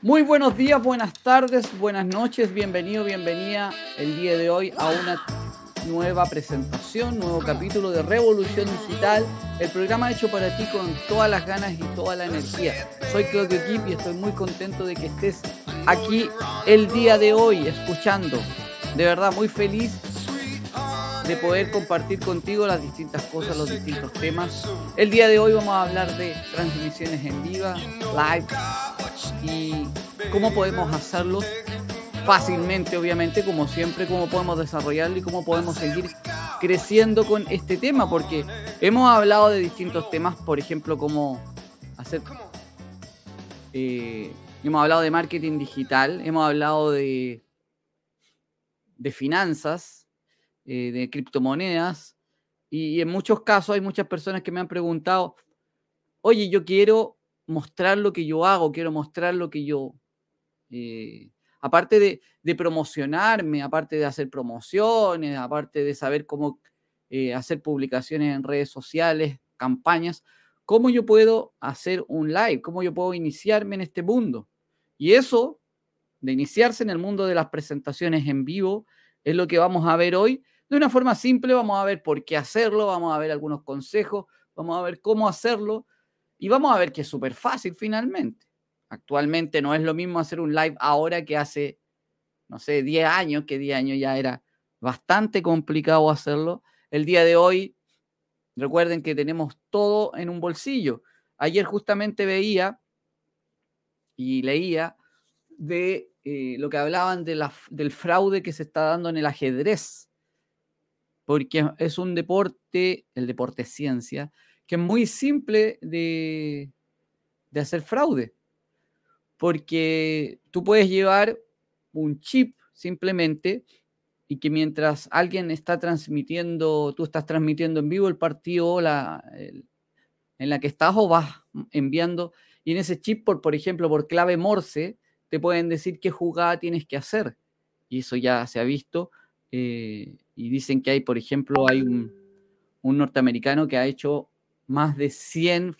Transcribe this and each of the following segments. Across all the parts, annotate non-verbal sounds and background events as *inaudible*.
Muy buenos días, buenas tardes, buenas noches, bienvenido, bienvenida el día de hoy a una nueva presentación, nuevo capítulo de Revolución Digital, el programa hecho para ti con todas las ganas y toda la energía. Soy Claudio Kip y estoy muy contento de que estés aquí el día de hoy escuchando. De verdad, muy feliz de poder compartir contigo las distintas cosas, los distintos temas. El día de hoy vamos a hablar de transmisiones en vivo, live y cómo podemos hacerlo fácilmente, obviamente, como siempre, cómo podemos desarrollarlo y cómo podemos seguir creciendo con este tema, porque hemos hablado de distintos temas, por ejemplo, cómo hacer... Eh, hemos hablado de marketing digital, hemos hablado de, de finanzas, eh, de criptomonedas, y en muchos casos hay muchas personas que me han preguntado, oye, yo quiero mostrar lo que yo hago, quiero mostrar lo que yo, eh, aparte de, promocionarme, aparte de hacer promociones, aparte de saber cómo eh, hacer publicaciones en redes sociales, campañas, cómo yo puedo hacer un live, cómo yo puedo iniciarme en este mundo. Y eso, de iniciarse en el mundo de las presentaciones en vivo, es lo que vamos a ver hoy. De una forma simple, vamos a ver por qué hacerlo, vamos a ver algunos consejos, vamos a ver cómo hacerlo y vamos a ver que es súper fácil finalmente. Actualmente no es lo mismo hacer un live ahora que hace, no sé, 10 años, que 10 años ya era bastante complicado hacerlo. El día de hoy, recuerden que tenemos todo en un bolsillo. Ayer justamente veía y leía de eh, lo que hablaban de la, del fraude que se está dando en el ajedrez, porque es un deporte, el deporte ciencia, que es muy simple de, hacer fraude, porque tú puedes llevar un chip simplemente y que mientras alguien está transmitiendo, tú estás transmitiendo en vivo el partido la, en la que estás o vas enviando, y en ese chip, por, por ejemplo, por clave Morse, te pueden decir qué jugada tienes que hacer. Y eso ya se ha visto. Eh, y dicen que hay, por ejemplo, hay un, un norteamericano que ha hecho más de 100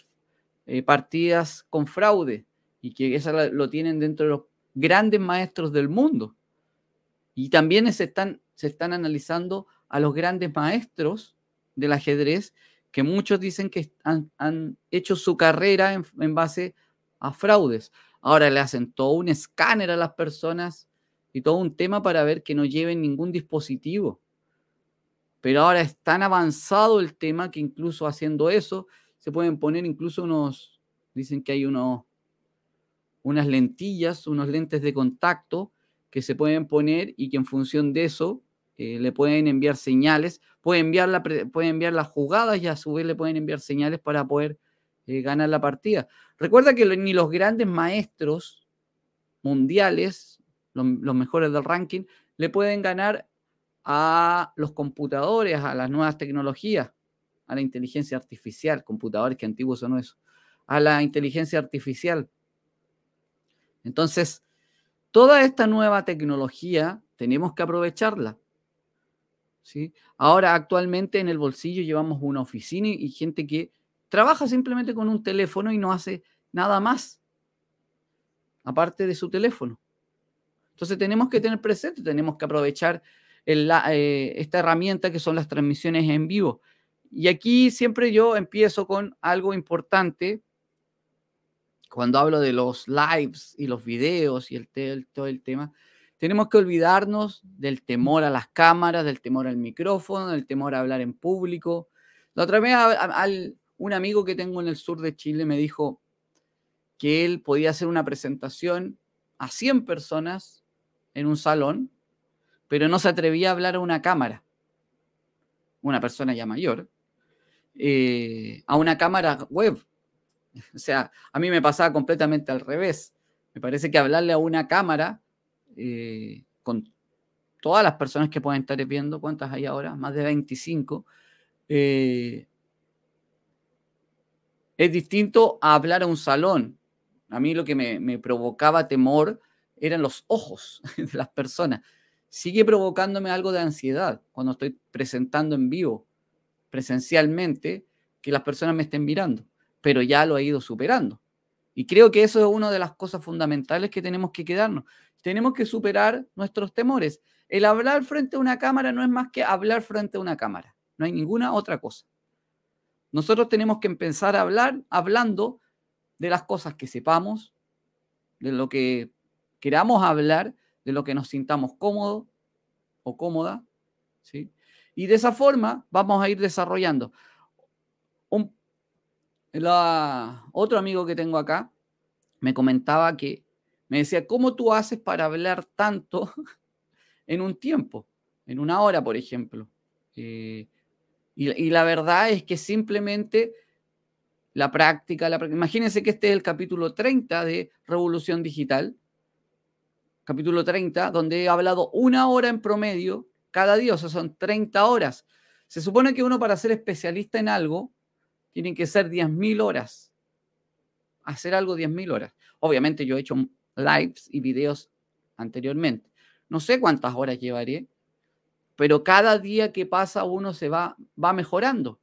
eh, partidas con fraude y que eso lo tienen dentro de los grandes maestros del mundo. Y también se están, se están analizando a los grandes maestros del ajedrez, que muchos dicen que han, hecho su carrera en, en, base a fraudes. Ahora le hacen todo un escáner a las personas y todo un tema para ver que no lleven ningún dispositivo. Pero ahora es tan avanzado el tema que incluso haciendo eso se pueden poner incluso unos, dicen que hay unos, unas lentillas, unos lentes de contacto que se pueden poner y que en función de eso eh, le pueden enviar señales, pueden enviar, la, enviar las jugadas y a su vez le pueden enviar señales para poder eh, ganar la partida. Recuerda que ni los grandes maestros mundiales, los mejores del ranking, le pueden ganar a los computadores, a las nuevas tecnologías, a la inteligencia artificial, computadores que antiguos son eso, a la inteligencia artificial. Entonces, toda esta nueva tecnología tenemos que aprovecharla. ¿sí? Ahora, actualmente en el bolsillo llevamos una oficina y gente que trabaja simplemente con un teléfono y no hace nada más, aparte de su teléfono. Entonces tenemos que tener presente, tenemos que aprovechar eh, esta herramienta que son las transmisiones en vivo. Y aquí siempre yo empiezo con algo importante. Cuando hablo de los lives y los videos y el, todo el tema, tenemos que olvidarnos del temor a las cámaras, del temor al micrófono, del temor a hablar en público. La otra vez un amigo que tengo en el sur de Chile me dijo que él podía hacer una presentación a 100 personas en un salón pero no se atrevía a hablar a una cámara, una persona ya mayor, eh, a una cámara web. *laughs* O sea, a mí me pasaba completamente al revés. Me parece que hablarle a una cámara eh, con todas las personas que pueden estar viendo, ¿cuántas hay ahora? Más de 25. Eh, es distinto a hablar a un salón. A mí lo que me, me provocaba temor eran los ojos *laughs* de las personas sigue provocándome algo de ansiedad cuando estoy presentando en vivo, presencialmente, que las personas me estén mirando, pero ya lo he ido superando. Y creo que eso es una de las cosas fundamentales que tenemos que quedarnos. Tenemos que superar nuestros temores. El hablar frente a una cámara no es más que hablar frente a una cámara. No hay ninguna otra cosa. Nosotros tenemos que empezar a hablar hablando de las cosas que sepamos, de lo que queramos hablar, de lo que nos sintamos cómodos o cómoda, ¿sí? Y de esa forma vamos a ir desarrollando. Un, otro amigo que tengo acá me comentaba que me decía, ¿cómo tú haces para hablar tanto *laughs* en un tiempo? En una hora, por ejemplo. Eh, y, la verdad es que simplemente la práctica, Imagínense que este es el capítulo 30 de Revolución Digital. Capítulo 30, donde he hablado una hora en promedio cada día, o sea, son 30 horas. Se supone que uno para ser especialista en algo tiene que ser 10.000 horas. Hacer algo 10.000 horas. Obviamente yo he hecho lives y videos anteriormente. No sé cuántas horas llevaré, pero cada día que pasa uno se va, va mejorando.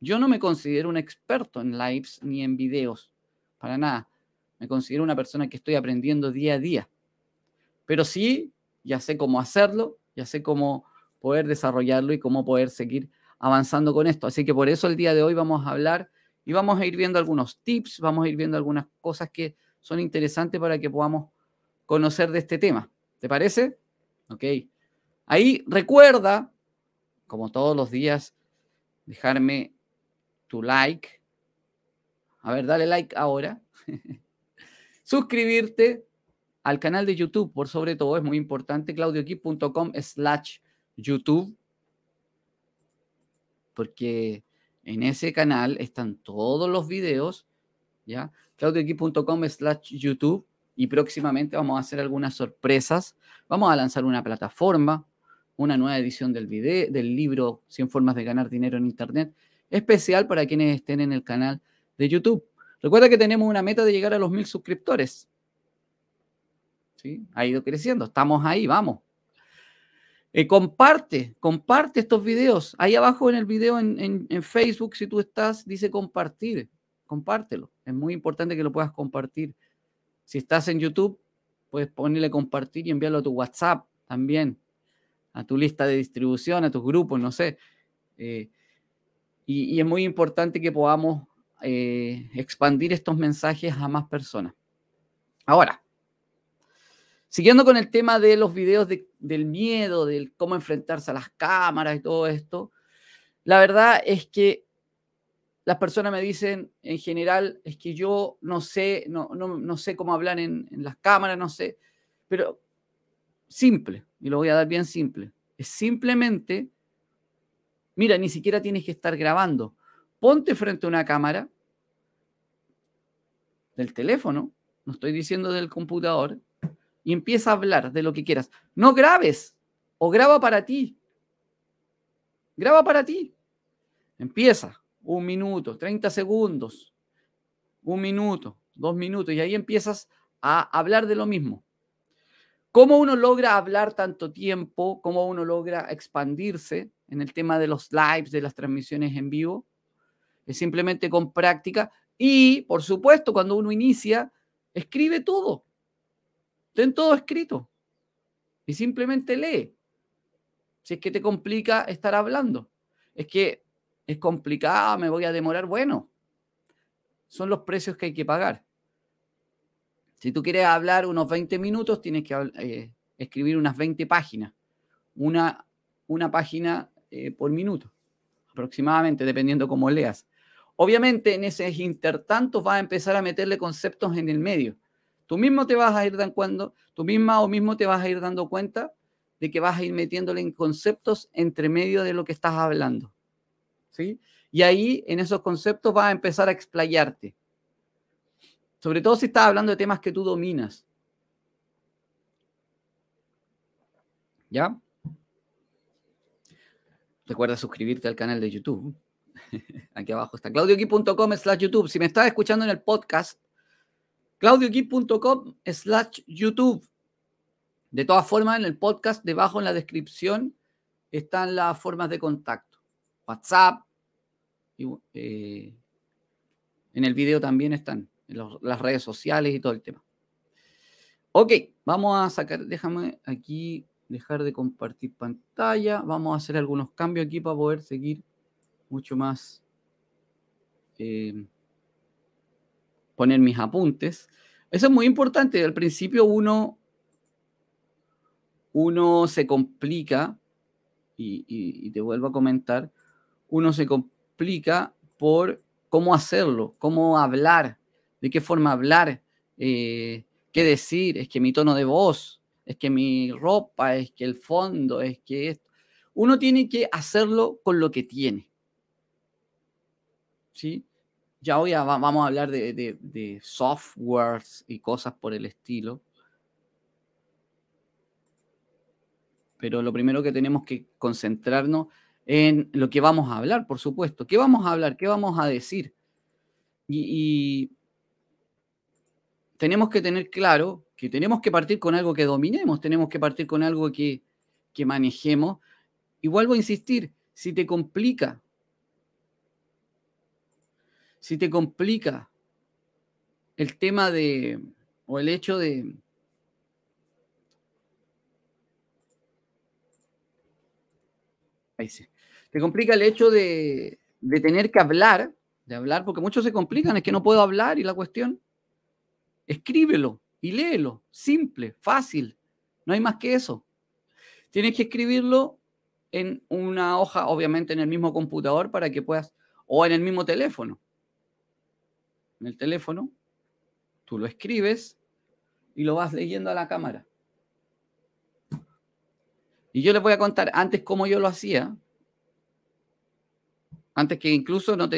Yo no me considero un experto en lives ni en videos, para nada. Me considero una persona que estoy aprendiendo día a día. Pero sí, ya sé cómo hacerlo, ya sé cómo poder desarrollarlo y cómo poder seguir avanzando con esto. Así que por eso el día de hoy vamos a hablar y vamos a ir viendo algunos tips, vamos a ir viendo algunas cosas que son interesantes para que podamos conocer de este tema. ¿Te parece? Ok. Ahí recuerda, como todos los días, dejarme tu like. A ver, dale like ahora. *laughs* Suscribirte al canal de YouTube, por sobre todo, es muy importante, claudioquip.com slash YouTube, porque en ese canal están todos los videos, ¿ya? claudioquip.com slash YouTube, y próximamente vamos a hacer algunas sorpresas. Vamos a lanzar una plataforma, una nueva edición del, video, del libro 100 formas de ganar dinero en Internet, especial para quienes estén en el canal de YouTube. Recuerda que tenemos una meta de llegar a los mil suscriptores. Ha ido creciendo, estamos ahí, vamos. Eh, comparte, comparte estos videos. Ahí abajo en el video en, Facebook, si tú estás, dice compartir. Compártelo. Es muy importante que lo puedas compartir. Si estás en YouTube, puedes ponerle compartir y enviarlo a tu WhatsApp también, a tu lista de distribución, a tus grupos, no sé. Eh, y, es muy importante que podamos eh, expandir estos mensajes a más personas. Ahora, Siguiendo con el tema de los videos del miedo, del cómo enfrentarse a las cámaras y todo esto, la verdad es que las personas me dicen en general, es que yo no sé, no, no, sé cómo hablar en, en, las cámaras, no sé, pero simple, y lo voy a dar bien simple, es simplemente, mira, ni siquiera tienes que estar grabando, ponte frente a una cámara del teléfono, no estoy diciendo del computador, y empieza a hablar de lo que quieras. No grabes o graba para ti. Graba para ti. Empieza un minuto, 30 segundos, un minuto, dos minutos y ahí empiezas a hablar de lo mismo. ¿Cómo uno logra hablar tanto tiempo? ¿Cómo uno logra expandirse en el tema de los lives, de las transmisiones en vivo? Es simplemente con práctica y, por supuesto, cuando uno inicia, escribe todo. Ten todo escrito y simplemente lee. Si es que te complica estar hablando, es que es complicado, me voy a demorar, bueno, son los precios que hay que pagar. Si tú quieres hablar unos 20 minutos, tienes que eh, escribir unas 20 páginas, una, una página eh, por minuto, aproximadamente, dependiendo cómo leas. Obviamente, en ese intertanto vas a empezar a meterle conceptos en el medio. Tú mismo te vas a ir dando tú misma o mismo te vas a ir dando cuenta de que vas a ir metiéndole en conceptos entre medio de lo que estás hablando. ¿Sí? Y ahí, en esos conceptos, vas a empezar a explayarte. Sobre todo si estás hablando de temas que tú dominas. ¿Ya? Recuerda suscribirte al canal de YouTube. *laughs* Aquí abajo está claudioqui.com slash YouTube. Si me estás escuchando en el podcast, claudioquip.com slash YouTube. De todas formas, en el podcast, debajo en la descripción, están las formas de contacto. WhatsApp, eh, en el video también están. las redes sociales y todo el tema. Ok, vamos a sacar, déjame aquí dejar de compartir pantalla. Vamos a hacer algunos cambios aquí para poder seguir mucho más. Eh, poner mis apuntes. Eso es muy importante. Al principio uno, uno se complica, y, te vuelvo a comentar, uno se complica por cómo hacerlo, cómo hablar, de qué forma hablar, eh, qué decir, es que mi tono de voz, es que mi ropa, es que el fondo, es que esto. Uno tiene que hacerlo con lo que tiene. ¿Sí? Ya hoy vamos a hablar de, softwares y cosas por el estilo. Pero lo primero que tenemos que concentrarnos en lo que vamos a hablar, por supuesto. ¿Qué vamos a hablar? ¿Qué vamos a decir? Y, tenemos que tener claro que tenemos que partir con algo que dominemos, tenemos que partir con algo que, que manejemos. Y vuelvo a insistir, si te complica si te complica el tema de, o el hecho de, ahí sí, te complica el hecho de, de tener que hablar, de hablar, porque muchos se complican, es que no puedo hablar y la cuestión, escríbelo y léelo, simple, fácil, no hay más que eso. Tienes que escribirlo en una hoja, obviamente en el mismo computador para que puedas, o en el mismo teléfono en el teléfono, tú lo escribes y lo vas leyendo a la cámara. Y yo les voy a contar antes cómo yo lo hacía, antes que incluso no,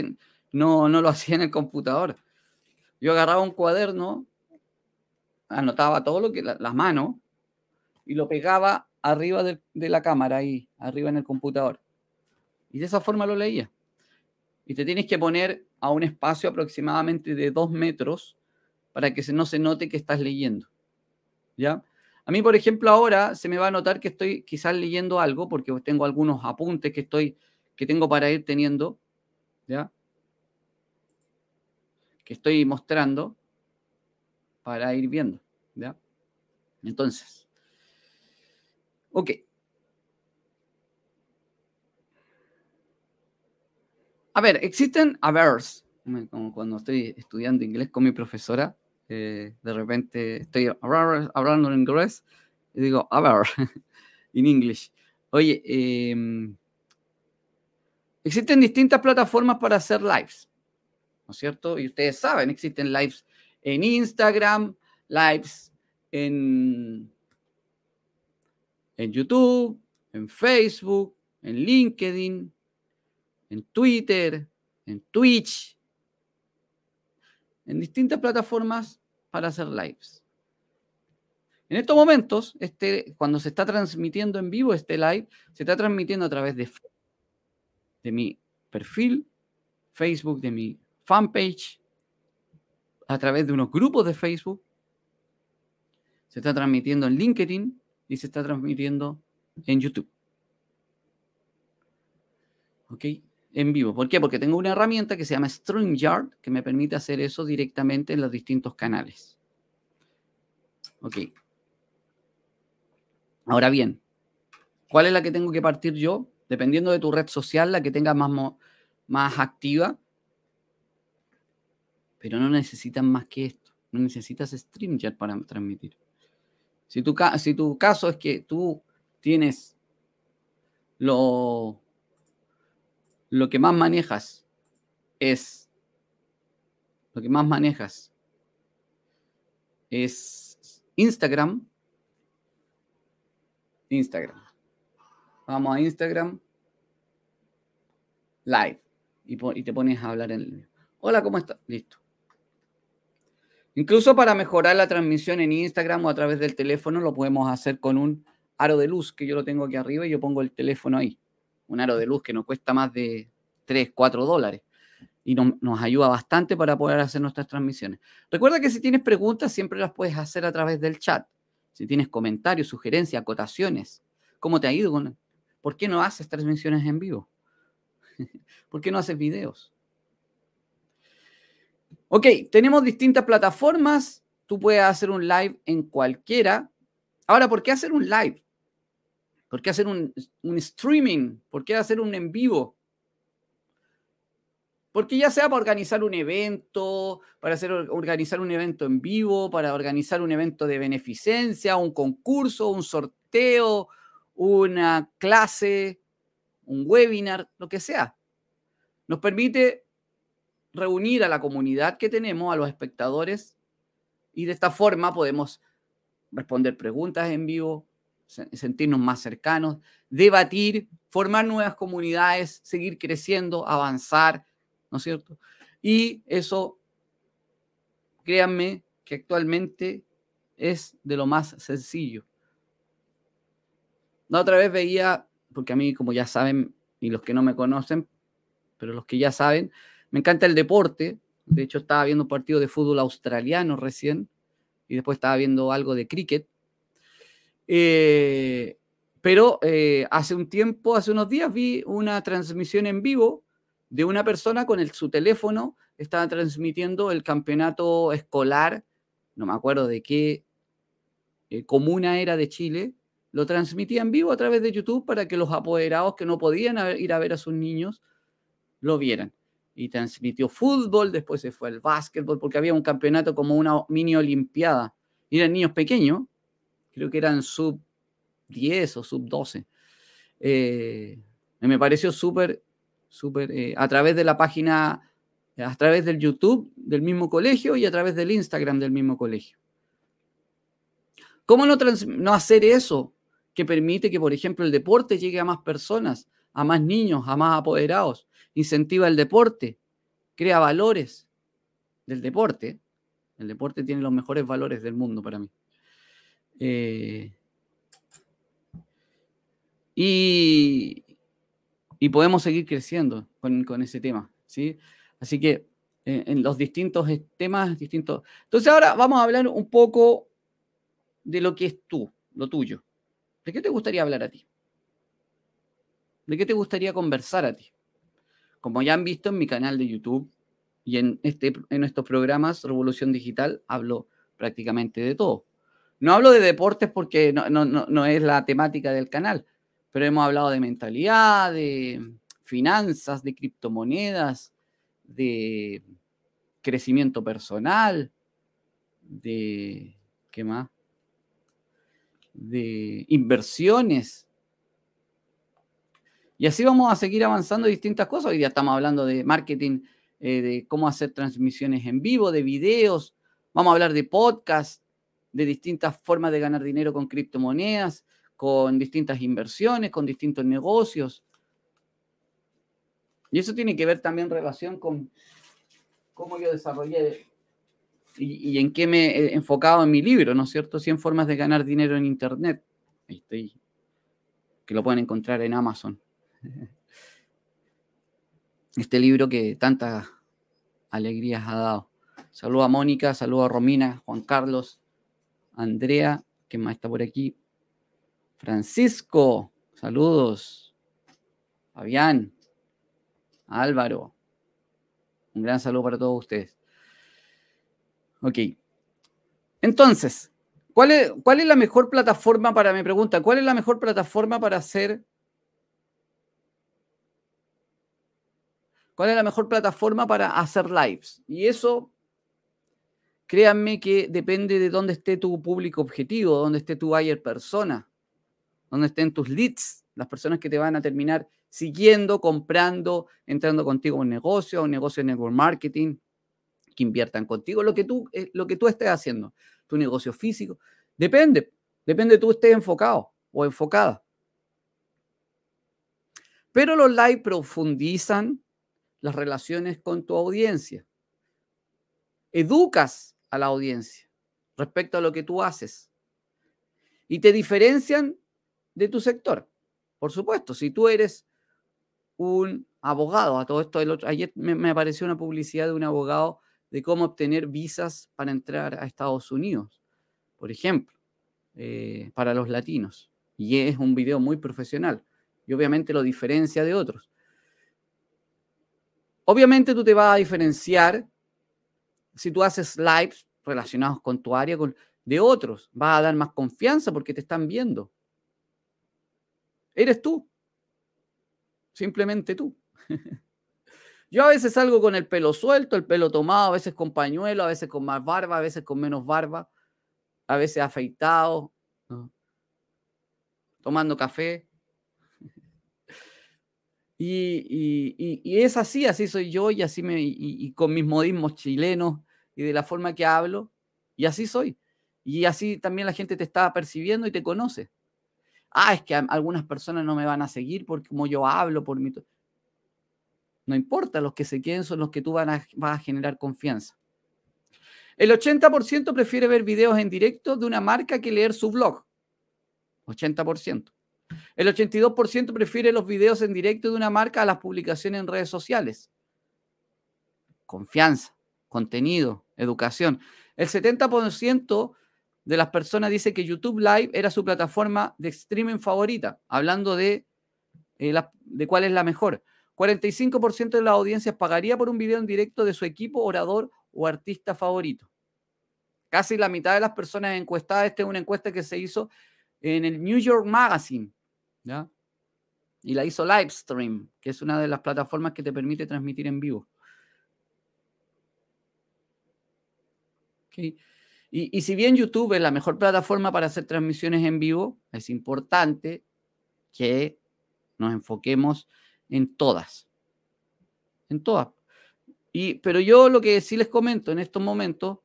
no, no lo *laughs* hacía en el computador. Yo agarraba un cuaderno, anotaba todo lo que, las manos, y lo pegaba arriba de, de la cámara, ahí, arriba en el computador. Y de esa forma lo leía. Y te tienes que poner a un espacio aproximadamente de dos metros para que no se note que estás leyendo. ¿Ya? A mí, por ejemplo, ahora se me va a notar que estoy quizás leyendo algo porque tengo algunos apuntes que estoy que tengo para ir teniendo, ¿ya? Que estoy mostrando para ir viendo, ¿ya? Entonces, ok. A ver, existen avers, como cuando estoy estudiando inglés con mi profesora, eh, de repente estoy hablando en inglés y digo, a ver, en *laughs* inglés. Oye, em, existen distintas plataformas para hacer lives, ¿no es cierto? Y ustedes saben, existen lives en Instagram, lives en, en YouTube, en Facebook, en LinkedIn, en Twitter, en Twitch, en distintas plataformas para hacer lives. En estos momentos, este, cuando se está transmitiendo en vivo este live, se está transmitiendo a través de, de mi perfil, Facebook, de mi fanpage, a través de unos grupos de Facebook, se está transmitiendo en LinkedIn y se está transmitiendo en YouTube. ¿Ok? En vivo. ¿Por qué? Porque tengo una herramienta que se llama StreamYard que me permite hacer eso directamente en los distintos canales. Ok. Ahora bien, ¿cuál es la que tengo que partir yo? Dependiendo de tu red social, la que tenga más, más activa. Pero no necesitan más que esto. No necesitas StreamYard para transmitir. Si tu, si tu caso es que tú tienes lo lo que más manejas es, lo que más manejas es Instagram, Instagram. Vamos a Instagram Live y, te pones a hablar en el Hola, ¿cómo estás? Listo. Incluso para mejorar la transmisión en Instagram o a través del teléfono lo podemos hacer con un aro de luz que yo lo tengo aquí arriba y yo pongo el teléfono ahí un aro de luz que no cuesta más de 3, 4 dólares y nos ayuda bastante para poder hacer nuestras transmisiones. Recuerda que si tienes preguntas, siempre las puedes hacer a través del chat. Si tienes comentarios, sugerencias, acotaciones, ¿cómo te ha ido? Con... ¿Por qué no haces transmisiones en vivo? *laughs* ¿Por qué no haces videos? Ok, tenemos distintas plataformas. Tú puedes hacer un live en cualquiera. Ahora, ¿por qué hacer un live? ¿Por qué hacer un, streaming? ¿Por qué hacer un en vivo? Porque ya sea para organizar un evento, para hacer, organizar un evento en vivo, para organizar un evento de beneficencia, un concurso, un sorteo, una clase, un webinar, lo que sea. Nos permite reunir a la comunidad que tenemos, a los espectadores, y de esta forma podemos responder preguntas en vivo, sentirnos más cercanos, debatir, formar nuevas comunidades, seguir creciendo, avanzar, ¿no es cierto? Y eso, créanme, que actualmente es de lo más sencillo. La otra vez veía, porque a mí, como ya saben, y los que no me conocen, pero los que ya saben, me encanta el deporte. De hecho, estaba viendo un partido de fútbol australiano recién, y después estaba viendo algo de cricket. Eh, pero eh, hace un tiempo, hace unos días, vi una transmisión en vivo de una persona con su teléfono, estaba transmitiendo el campeonato escolar, no me acuerdo de qué eh, comuna era de Chile, lo transmitía en vivo a través de YouTube para que los apoderados que no podían ir a ver a sus niños lo vieran. Y transmitió fútbol, después se fue al básquetbol, porque había un campeonato como una mini olimpiada. Y eran niños pequeños, creo que eran sub 10 o sub 12. Eh, me pareció súper súper, eh, a través de la página, a través del YouTube del mismo colegio y a través del Instagram del mismo colegio. ¿Cómo no, no hacer eso que permite que, por ejemplo, el deporte llegue a más personas, a más niños, a más apoderados? Incentiva el deporte, crea valores del deporte. El deporte tiene los mejores valores del mundo para mí. Eh, y, y podemos seguir creciendo con, ese tema, ¿sí? Así que eh, en los distintos temas, distintos... Entonces ahora vamos a hablar un poco de lo que es tú, lo tuyo. ¿De qué te gustaría hablar a ti? ¿De qué te gustaría conversar a ti? Como ya han visto en mi canal de YouTube y en, este, en estos programas Revolución Digital, hablo prácticamente de todo. No hablo de deportes porque no, es la temática del canal, pero hemos hablado de mentalidad, de finanzas, de criptomonedas, de crecimiento personal, de, ¿qué más? De inversiones. Y así vamos a seguir avanzando distintas cosas. Hoy ya estamos hablando de marketing, eh, de cómo hacer transmisiones en vivo, de videos. Vamos a hablar de podcast, de distintas formas de ganar dinero con criptomonedas con distintas inversiones, con distintos negocios. Y eso tiene que ver también relación con cómo yo desarrollé y, en qué me he enfocado en mi libro, ¿no es cierto? 100 formas de ganar dinero en Internet. Ahí estoy, que lo pueden encontrar en Amazon. *laughs* Este libro que tantas alegrías ha dado. Saludo a Mónica, saludo a Romina, Juan Carlos, Andrea, que más está por aquí, Francisco, saludos. Fabián, Álvaro, un gran saludo para todos ustedes. Ok. Entonces, ¿cuál es, ¿cuál es la mejor plataforma para, me pregunta, cuál es la mejor plataforma para hacer... ¿Cuál es la mejor plataforma para hacer lives? Y eso, créanme que depende de dónde esté tu público objetivo, dónde esté tu buyer persona donde estén tus leads, las personas que te van a terminar siguiendo, comprando, entrando contigo en un negocio, un negocio de network marketing, que inviertan contigo, lo que tú, eh, lo que tú estés haciendo, tu negocio físico. Depende, depende de tú estés enfocado o enfocada. Pero los live profundizan las relaciones con tu audiencia. Educas a la audiencia respecto a lo que tú haces. Y te diferencian de tu sector. Por supuesto, si tú eres un abogado, a todo esto, el otro, ayer me, apareció una publicidad de un abogado de cómo obtener visas para entrar a Estados Unidos, por ejemplo, eh, para los latinos. Y es un video muy profesional y obviamente lo diferencia de otros. Obviamente tú te vas a diferenciar si tú haces lives relacionados con tu área, con, de otros, vas a dar más confianza porque te están viendo. Eres tú. Simplemente tú. *laughs* Yo a veces salgo con el pelo suelto, el pelo tomado, a veces con pañuelo, a veces con más barba, a veces con menos barba, a veces afeitado, tomando café. *laughs* Y, es así, así soy yo y así me, y, con mis modismos chilenos y de la forma que hablo, y así soy. Y así también la gente te está percibiendo y te conoce. Ah, es que algunas personas no me van a seguir porque como yo hablo, por mi... No importa, los que se queden son los que tú van a, vas a generar confianza. El 80% prefiere ver videos en directo de una marca que leer su blog. 80%. El 82% prefiere los videos en directo de una marca a las publicaciones en redes sociales. Confianza, contenido, educación. El 70% de las personas dice que YouTube Live era su plataforma de streaming favorita, hablando de, eh, de cuál es la mejor. 45% de las audiencias pagaría por un video en directo de su equipo, orador o artista favorito. Casi la mitad de las personas encuestadas, esta es una encuesta que se hizo en el New York Magazine, ¿ya? Y la hizo Livestream, que es una de las plataformas que te permite transmitir en vivo. Y, si bien YouTube es la mejor plataforma para hacer transmisiones en vivo, es importante que nos enfoquemos en todas. En todas. Pero yo lo que sí les comento en estos momentos,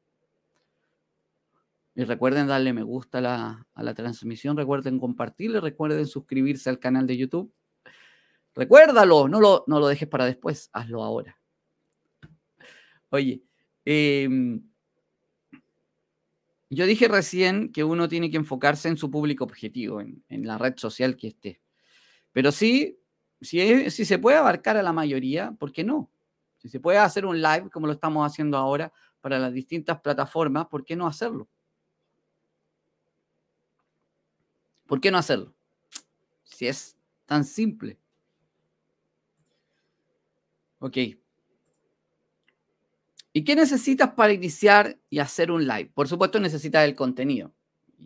y recuerden darle me gusta a la, transmisión, recuerden compartirle, recuerden suscribirse al canal de YouTube. Recuérdalo, no lo, no lo dejes para después, hazlo ahora. Oye, em, yo dije recién que uno tiene que enfocarse en su público objetivo, en, la red social que esté. Pero sí si, si se puede abarcar a la mayoría, ¿por qué no? Si se puede hacer un live como lo estamos haciendo ahora para las distintas plataformas, ¿por qué no hacerlo? ¿Por qué no hacerlo? Si es tan simple. Ok. ¿Y qué necesitas para iniciar y hacer un live? Por supuesto necesitas el contenido.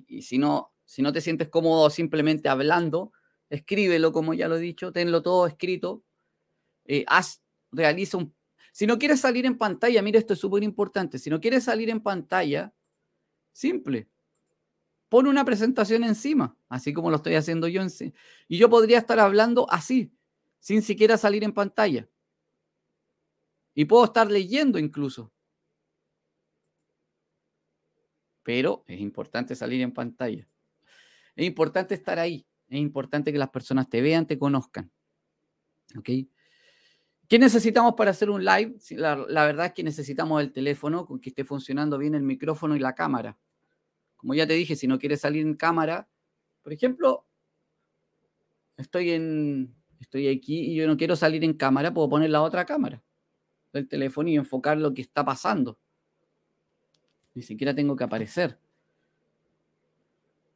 Y si no, si no te sientes cómodo simplemente hablando, escríbelo, como ya lo he dicho, tenlo todo escrito, eh, haz, realiza un... Si no quieres salir en pantalla, mira, esto es súper importante, si no quieres salir en pantalla, simple, pon una presentación encima, así como lo estoy haciendo yo. En. Y yo podría estar hablando así, sin siquiera salir en pantalla. Y puedo estar leyendo incluso. Pero es importante salir en pantalla. Es importante estar ahí. Es importante que las personas te vean, te conozcan. ¿Ok? ¿Qué necesitamos para hacer un live? La, verdad es que necesitamos el teléfono con que esté funcionando bien el micrófono y la cámara. Como ya te dije, si no quieres salir en cámara, por ejemplo, estoy en estoy aquí y yo no quiero salir en cámara, puedo poner la otra cámara del teléfono y enfocar lo que está pasando. Ni siquiera tengo que aparecer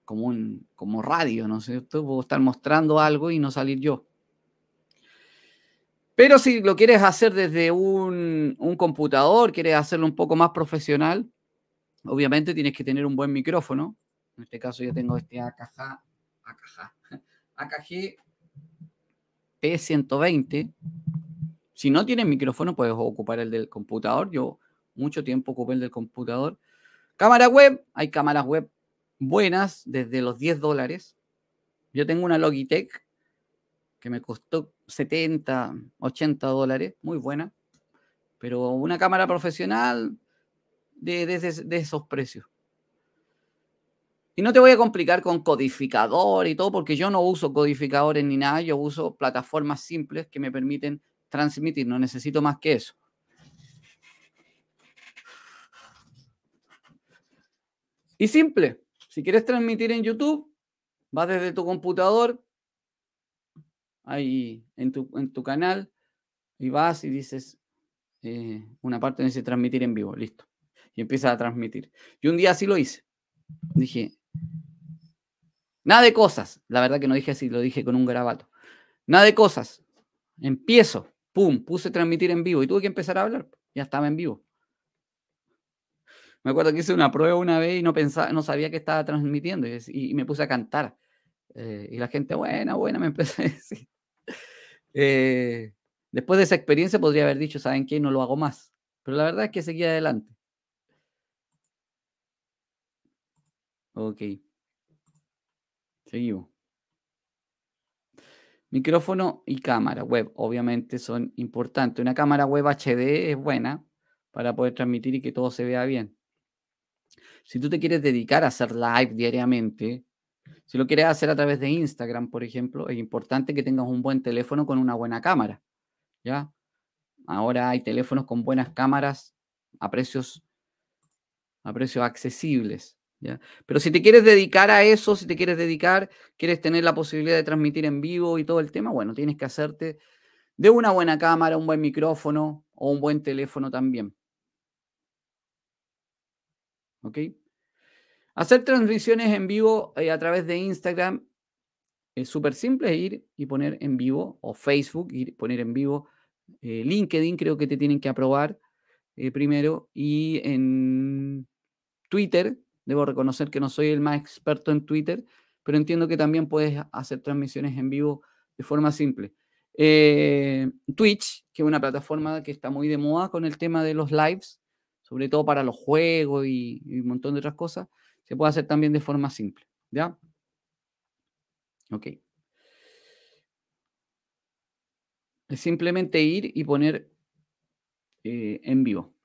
como, un, como radio, ¿no es cierto? Puedo estar mostrando algo y no salir yo. Pero si lo quieres hacer desde un, computador, quieres hacerlo un poco más profesional, obviamente tienes que tener un buen micrófono. En este caso yo tengo este AKG, AKG, AKG P120. Si no tienes micrófono, puedes ocupar el del computador. Yo mucho tiempo ocupé el del computador. Cámara web, hay cámaras web buenas desde los 10 dólares. Yo tengo una Logitech que me costó 70, 80 dólares, muy buena, pero una cámara profesional de, esos precios. Y no te voy a complicar con codificador y todo, porque yo no uso codificadores ni nada, yo uso plataformas simples que me permiten transmitir, no necesito más que eso. Y simple, si quieres transmitir en YouTube, vas desde tu computador, ahí en tu, en tu canal, y vas y dices, eh, una parte dice transmitir en vivo, listo. Y empiezas a transmitir. Y un día así lo hice. Dije, nada de cosas. La verdad que no dije así, lo dije con un grabato. Nada de cosas. Empiezo, pum, puse transmitir en vivo y tuve que empezar a hablar. Ya estaba en vivo. Me acuerdo que hice una prueba una vez y no pensaba, no sabía que estaba transmitiendo y, me puse a cantar. Eh, y la gente, buena, buena, me *laughs* empezó a decir. Eh, después de esa experiencia podría haber dicho, ¿saben qué? No lo hago más. Pero la verdad es que seguí adelante. Ok. Seguimos. Micrófono y cámara web, obviamente, son importantes. Una cámara web HD es buena para poder transmitir y que todo se vea bien. Si tú te quieres dedicar a hacer live diariamente, si lo quieres hacer a través de Instagram, por ejemplo, es importante que tengas un buen teléfono con una buena cámara. ¿Ya? Ahora hay teléfonos con buenas cámaras a precios, a precios accesibles. Pero si te quieres dedicar a eso, si te quieres dedicar, quieres tener la posibilidad de transmitir en vivo y todo el tema, bueno, tienes que hacerte de una buena cámara, un buen micrófono o un buen teléfono también. ¿Ok? Hacer transmisiones en vivo eh, a través de Instagram es súper simple, ir y poner en vivo, o Facebook, ir poner en vivo. Eh, LinkedIn creo que te tienen que aprobar eh, primero. Y en Twitter, debo reconocer que no soy el más experto en Twitter, pero entiendo que también puedes hacer transmisiones en vivo de forma simple. Twitch, que es una plataforma que está muy de moda con el tema de los lives, sobre todo para los juegos y un montón de otras cosas se puede hacer también de forma simple. ¿Ya? Ok. Es simplemente ir y poner eh, en vivo.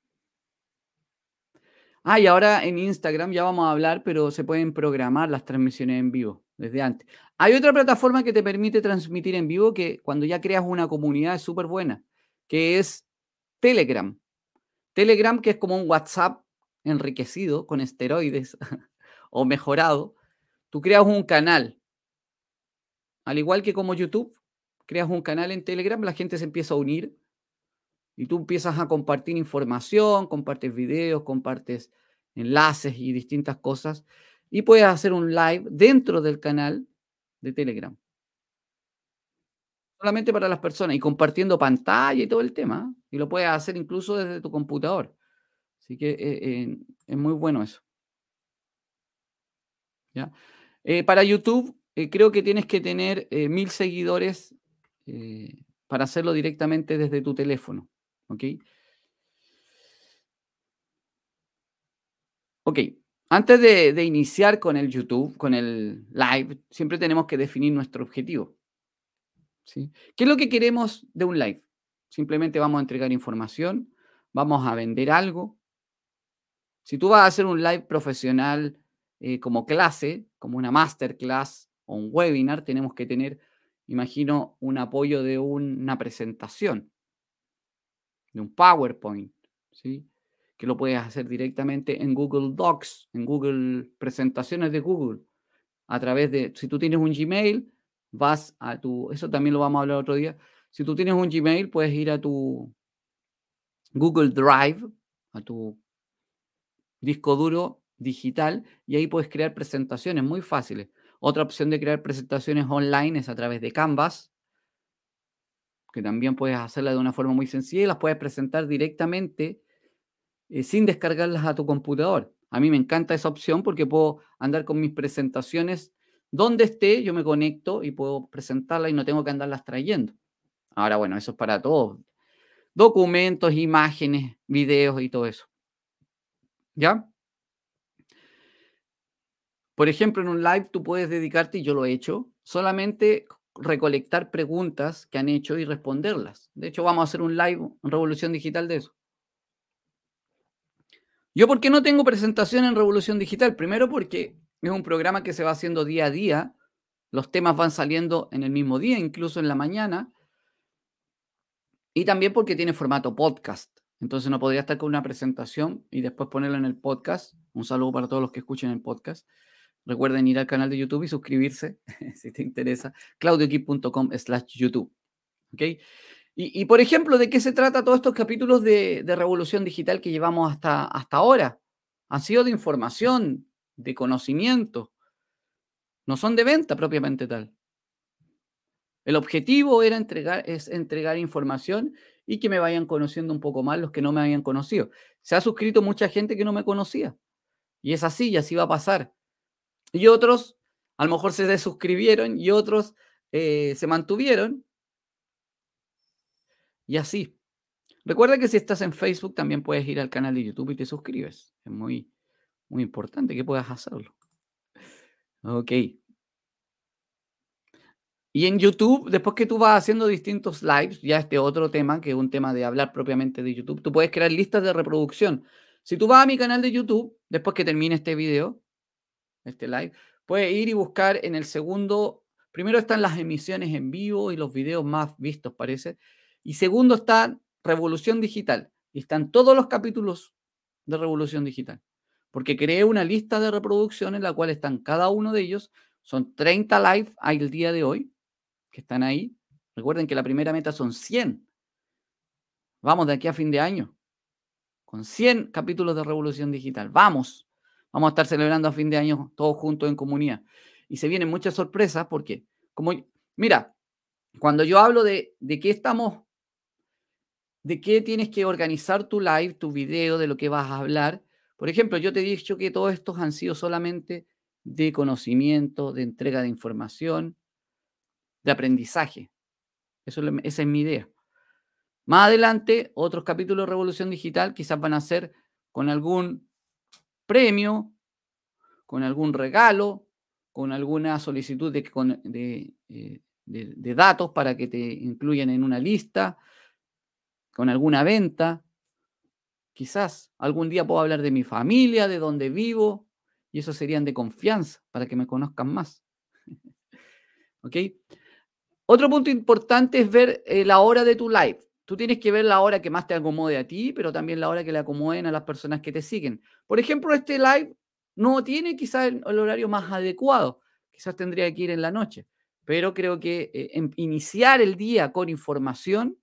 Ah, y ahora en Instagram ya vamos a hablar, pero se pueden programar las transmisiones en vivo desde antes. Hay otra plataforma que te permite transmitir en vivo que cuando ya creas una comunidad es súper buena, que es Telegram. Telegram, que es como un WhatsApp enriquecido con esteroides. *laughs* o mejorado, tú creas un canal. Al igual que como YouTube, creas un canal en Telegram, la gente se empieza a unir y tú empiezas a compartir información, compartes videos, compartes enlaces y distintas cosas y puedes hacer un live dentro del canal de Telegram. Solamente para las personas y compartiendo pantalla y todo el tema. Y lo puedes hacer incluso desde tu computador. Así que eh, eh, es muy bueno eso. Eh, para YouTube, creo que tienes que tener mil seguidores para hacerlo directamente desde tu teléfono. ¿Ok? Ok. Antes de, iniciar con el YouTube, con el live, siempre tenemos que definir nuestro objetivo. ¿sí? ¿Qué es lo que queremos de un live? Simplemente vamos a entregar información, vamos a vender algo. Si tú vas a hacer un live profesional eh, como clase, como una masterclass o un webinar, tenemos que tener, imagino, un apoyo de una presentación, de un PowerPoint, ¿sí? que lo puedes hacer directamente en Google Docs, en Google Presentaciones de Google, a través de, si tú tienes un Gmail, vas a tu, eso también lo vamos a hablar otro día, si tú tienes un Gmail, puedes ir a tu Google Drive, a tu disco duro digital y ahí puedes crear presentaciones muy fáciles. Otra opción de crear presentaciones online es a través de Canvas, que también puedes hacerla de una forma muy sencilla y las puedes presentar directamente eh, sin descargarlas a tu computador. A mí me encanta esa opción porque puedo andar con mis presentaciones donde esté, yo me conecto y puedo presentarlas y no tengo que andarlas trayendo. Ahora, bueno, eso es para todos. Documentos, imágenes, videos y todo eso. ¿Ya? Por ejemplo, en un live tú puedes dedicarte, y yo lo he hecho, solamente recolectar preguntas que han hecho y responderlas. De hecho, vamos a hacer un live en Revolución Digital de eso. Yo, ¿por qué no tengo presentación en Revolución Digital? Primero porque es un programa que se va haciendo día a día. Los temas van saliendo en el mismo día, incluso en la mañana. Y también porque tiene formato podcast. Entonces no podría estar con una presentación y después ponerlo en el podcast. Un saludo para todos los que escuchen el podcast. Recuerden ir al canal de YouTube y suscribirse *laughs* si te interesa. claudioequip.com slash YouTube. ¿Ok? Y, por ejemplo, ¿de qué se trata todos estos capítulos de, Revolución Digital que llevamos hasta, hasta ahora? Han sido de información, de conocimiento. No son de venta propiamente tal. El objetivo era entregar, es entregar información y que me vayan conociendo un poco más los que no me habían conocido. Se ha suscrito mucha gente que no me conocía. Y es así, y así va a pasar. Y otros, a lo mejor se desuscribieron y otros eh, se mantuvieron. Y así. Recuerda que si estás en Facebook también puedes ir al canal de YouTube y te suscribes. Es muy, muy importante que puedas hacerlo. Ok. Y en YouTube, después que tú vas haciendo distintos lives, ya este otro tema, que es un tema de hablar propiamente de YouTube, tú puedes crear listas de reproducción. Si tú vas a mi canal de YouTube, después que termine este video, este live, puedes ir y buscar en el segundo, primero están las emisiones en vivo y los videos más vistos, parece. Y segundo está Revolución Digital. Y están todos los capítulos de Revolución Digital porque creé una lista de reproducción en la cual están cada uno de ellos. Son 30 live el día de hoy que están ahí. Recuerden que la primera meta son 100. Vamos de aquí a fin de año con 100 capítulos de Revolución Digital. Vamos. Vamos a estar celebrando a fin de año todos juntos en comunidad. Y se vienen muchas sorpresas porque, como, mira, cuando yo hablo de, de qué estamos, de qué tienes que organizar tu live, tu video, de lo que vas a hablar, por ejemplo, yo te he dicho que todos estos han sido solamente de conocimiento, de entrega de información, de aprendizaje. Eso, esa es mi idea. Más adelante, otros capítulos de Revolución Digital quizás van a ser con algún premio, con algún regalo, con alguna solicitud de, eh, de datos para que te incluyan en una lista, con alguna venta. Quizás algún día puedo hablar de mi familia, de dónde vivo, y eso serían de confianza para que me conozcan más. *laughs* Otro punto importante es ver eh, la hora de tu live. Tú tienes que ver la hora que más te acomode a ti, pero también la hora que le acomoden a las personas que te siguen. Por ejemplo, este live no tiene quizás el, horario más adecuado. Quizás tendría que ir en la noche. Pero creo que eh, em, iniciar el día con información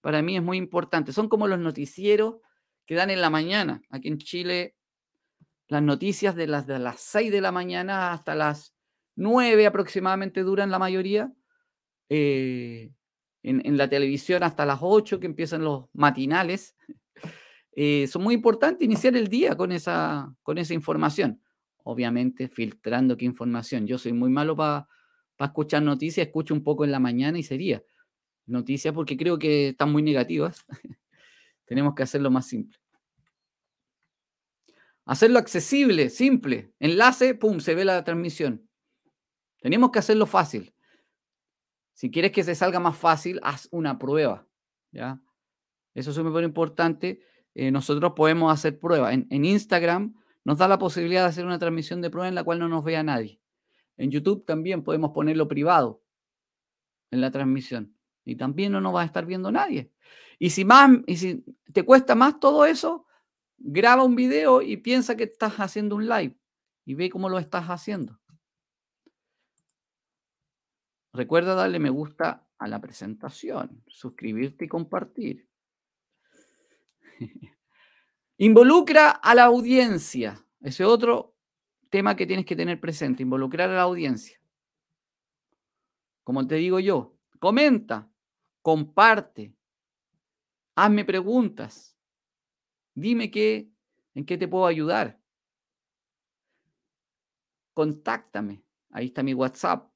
para mí es muy importante. Son como los noticieros que dan en la mañana. Aquí en Chile, las noticias de las, de las 6 de la mañana hasta las 9 aproximadamente duran la mayoría. Eh, en, la televisión hasta las 8 que empiezan los matinales. Eh, son muy importantes iniciar el día con esa, con esa información. Obviamente filtrando qué información. Yo soy muy malo para escuchar noticias, escucho un poco en la mañana y sería noticias porque creo que están muy negativas. *laughs* Tenemos que hacerlo más simple. Hacerlo accesible, simple. Enlace, pum, se ve la transmisión. Tenemos que hacerlo fácil. Si quieres que se salga más fácil, haz una prueba. ¿ya? Eso es muy importante. Eh, nosotros podemos hacer pruebas. En, en, Instagram nos da la posibilidad de hacer una transmisión de prueba en la cual no nos vea nadie. En YouTube también podemos ponerlo privado en la transmisión. Y también no nos va a estar viendo nadie. Y si, más, y si te cuesta más todo eso, graba un video y piensa que estás haciendo un live y ve cómo lo estás haciendo. Recuerda darle me gusta a la presentación, suscribirte y compartir. *laughs* Involucra a la audiencia. Ese otro tema que tienes que tener presente, involucrar a la audiencia. Como te digo yo, comenta, comparte, hazme preguntas, dime qué, en qué te puedo ayudar. Contáctame, ahí está mi WhatsApp,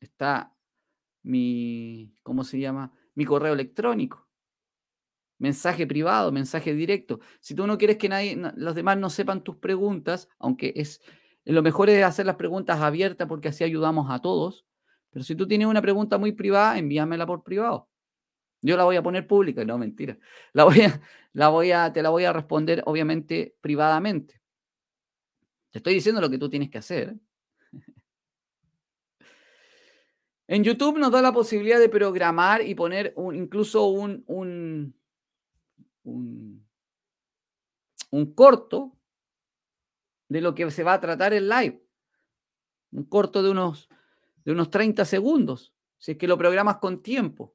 está mi, ¿cómo se llama? Mi correo electrónico. Mensaje privado, mensaje directo. Si tú no quieres que nadie, los demás no sepan tus preguntas, aunque es lo mejor es hacer las preguntas abiertas porque así ayudamos a todos. Pero si tú tienes una pregunta muy privada, envíamela por privado. Yo la voy a poner pública, no, mentira. La voy a, te la voy a responder, obviamente, privadamente. Te estoy diciendo lo que tú tienes que hacer. En YouTube nos da la posibilidad de programar y poner un, incluso un, un, un, corto de lo que se va a tratar en live. Un corto de unos, de unos 30 segundos, si es que lo programas con tiempo.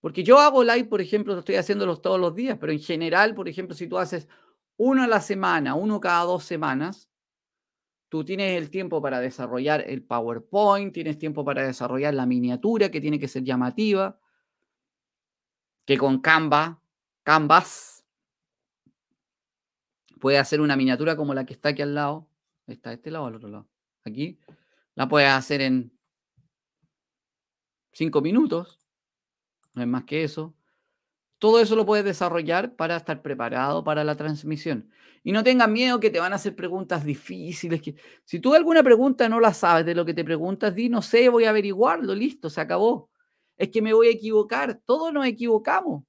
Porque yo hago live, por ejemplo, estoy haciéndolos todos los días, pero en general, por ejemplo, si tú haces uno a la semana, uno cada dos semanas, tú tienes el tiempo para desarrollar el PowerPoint, tienes tiempo para desarrollar la miniatura que tiene que ser llamativa, que con Canva, Canvas, puede hacer una miniatura como la que está aquí al lado. Está a este lado o al otro lado. Aquí. La puedes hacer en cinco minutos. No es más que eso. Todo eso lo puedes desarrollar para estar preparado para la transmisión. Y no tengas miedo que te van a hacer preguntas difíciles. Si tú alguna pregunta no la sabes de lo que te preguntas, di, no sé, voy a averiguarlo, listo, se acabó. Es que me voy a equivocar. Todos nos equivocamos.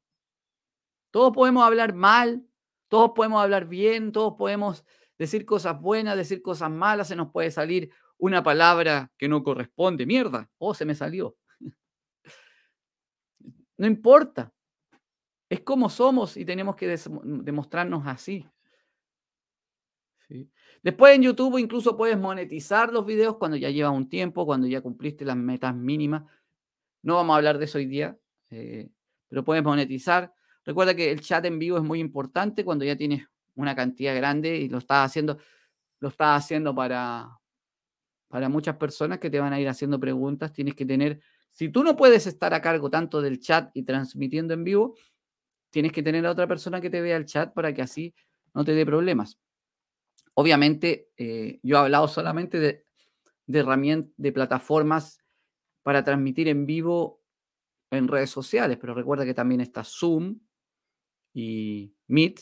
Todos podemos hablar mal, todos podemos hablar bien, todos podemos decir cosas buenas, decir cosas malas, se nos puede salir una palabra que no corresponde. Mierda, oh, se me salió. *laughs* No importa. Es como somos y tenemos que demostrarnos así. Después en YouTube incluso puedes monetizar los videos cuando ya lleva un tiempo, cuando ya cumpliste las metas mínimas. No vamos a hablar de eso hoy día, eh, pero puedes monetizar. Recuerda que el chat en vivo es muy importante cuando ya tienes una cantidad grande y lo estás haciendo, lo estás haciendo para, para muchas personas que te van a ir haciendo preguntas. Tienes que tener, si tú no puedes estar a cargo tanto del chat y transmitiendo en vivo, tienes que tener a otra persona que te vea el chat para que así no te dé problemas. Obviamente, eh, yo he hablado solamente de, herramientas, de plataformas para transmitir en vivo en redes sociales, pero recuerda que también está Zoom y Meet,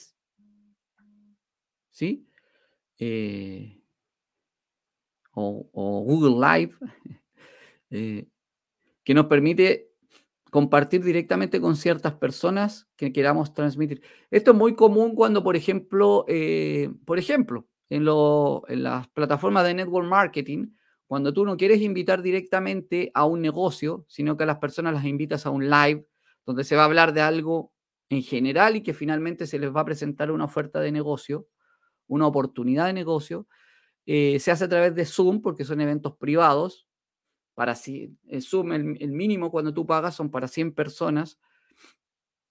¿sí? Eh, o, Google Live, *laughs* eh, que nos permite compartir directamente con ciertas personas que queramos transmitir. Esto es muy común cuando, por ejemplo, eh, por ejemplo, en, en, las plataformas de network marketing, cuando tú no quieres invitar directamente a un negocio, sino que a las personas las invitas a un live, donde se va a hablar de algo en general y que finalmente se les va a presentar una oferta de negocio, una oportunidad de negocio, eh, se hace a través de Zoom porque son eventos privados, para si, el Zoom, el, mínimo cuando tú pagas son para 100 personas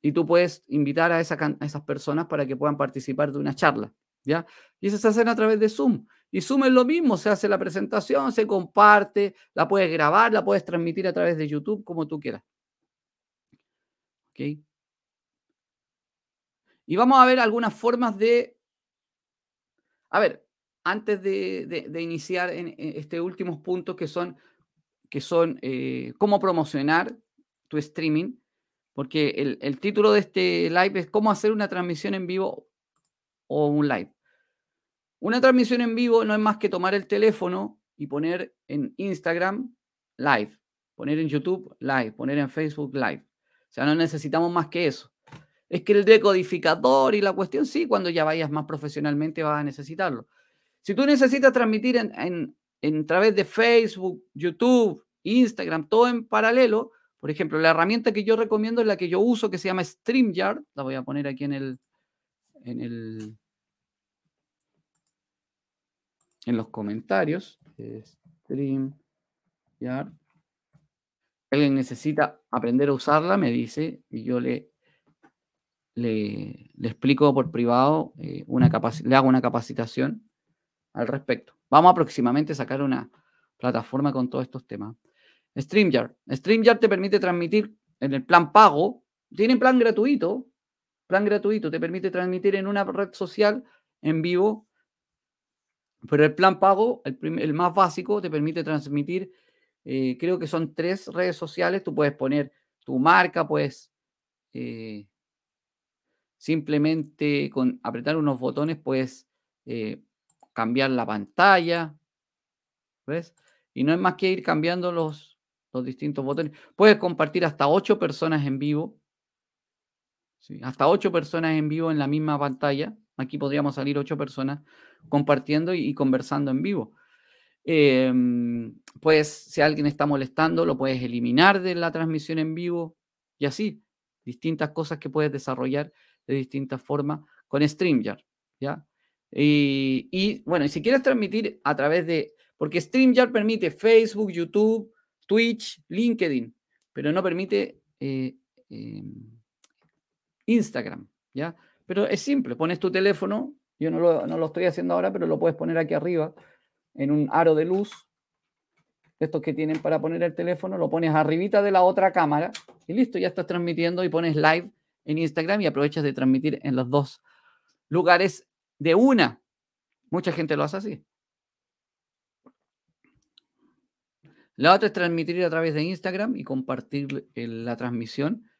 y tú puedes invitar a, esa, esas personas para que puedan participar de una charla, ¿ya? Y eso se hace a través de Zoom. Y Zoom es lo mismo, se hace la presentación, se comparte, la puedes grabar, la puedes transmitir a través de YouTube, como tú quieras. ¿Ok? Y vamos a ver algunas formas de... A ver, antes de, iniciar en, estos últimos puntos que son que son eh, cómo promocionar tu streaming, porque el, título de este live es cómo hacer una transmisión en vivo o un live. Una transmisión en vivo no es más que tomar el teléfono y poner en Instagram live, poner en YouTube live, poner en Facebook live. O sea, no necesitamos más que eso. Es que el decodificador y la cuestión, sí, cuando ya vayas más profesionalmente vas a necesitarlo. Si tú necesitas transmitir en través de Facebook, YouTube, Instagram, todo en paralelo. Por ejemplo, la herramienta que yo recomiendo es la que yo uso, que se llama StreamYard. La voy a poner aquí en el, en el, en los comentarios. StreamYard. Alguien necesita aprender a usarla, me dice, y yo le, le, explico por privado, eh, le hago una capacitación al respecto. Vamos a próximamente sacar una plataforma con todos estos temas. StreamYard. StreamYard te permite transmitir en el plan pago. Tiene plan gratuito. Plan gratuito te permite transmitir en una red social en vivo. Pero el plan pago, el, más básico, te permite transmitir, eh, creo que son tres redes sociales. Tú puedes poner tu marca, puedes eh, simplemente con apretar unos botones, puedes eh, cambiar la pantalla, ¿ves? Y no es más que ir cambiando los, los distintos botones. Puedes compartir hasta ocho personas en vivo. hasta ocho personas en vivo en la misma pantalla. Aquí podríamos salir ocho personas compartiendo y, conversando en vivo. pues si alguien está molestando, lo puedes eliminar de la transmisión en vivo y así. Distintas cosas que puedes desarrollar de distintas formas con StreamYard. ¿ya? Y, bueno, y si quieres transmitir a través de, porque StreamYard permite Facebook, YouTube, Twitch, LinkedIn, pero no permite eh, em, Instagram, ¿ya? Pero es simple, pones tu teléfono, yo no lo, no lo, estoy haciendo ahora, pero lo puedes poner aquí arriba, en un aro de luz, estos que tienen para poner el teléfono, lo pones arribita de la otra cámara y listo, ya estás transmitiendo y pones live en Instagram y aprovechas de transmitir en los dos lugares de una. Mucha gente lo hace así. La otra es transmitir a través de Instagram y compartir la transmisión.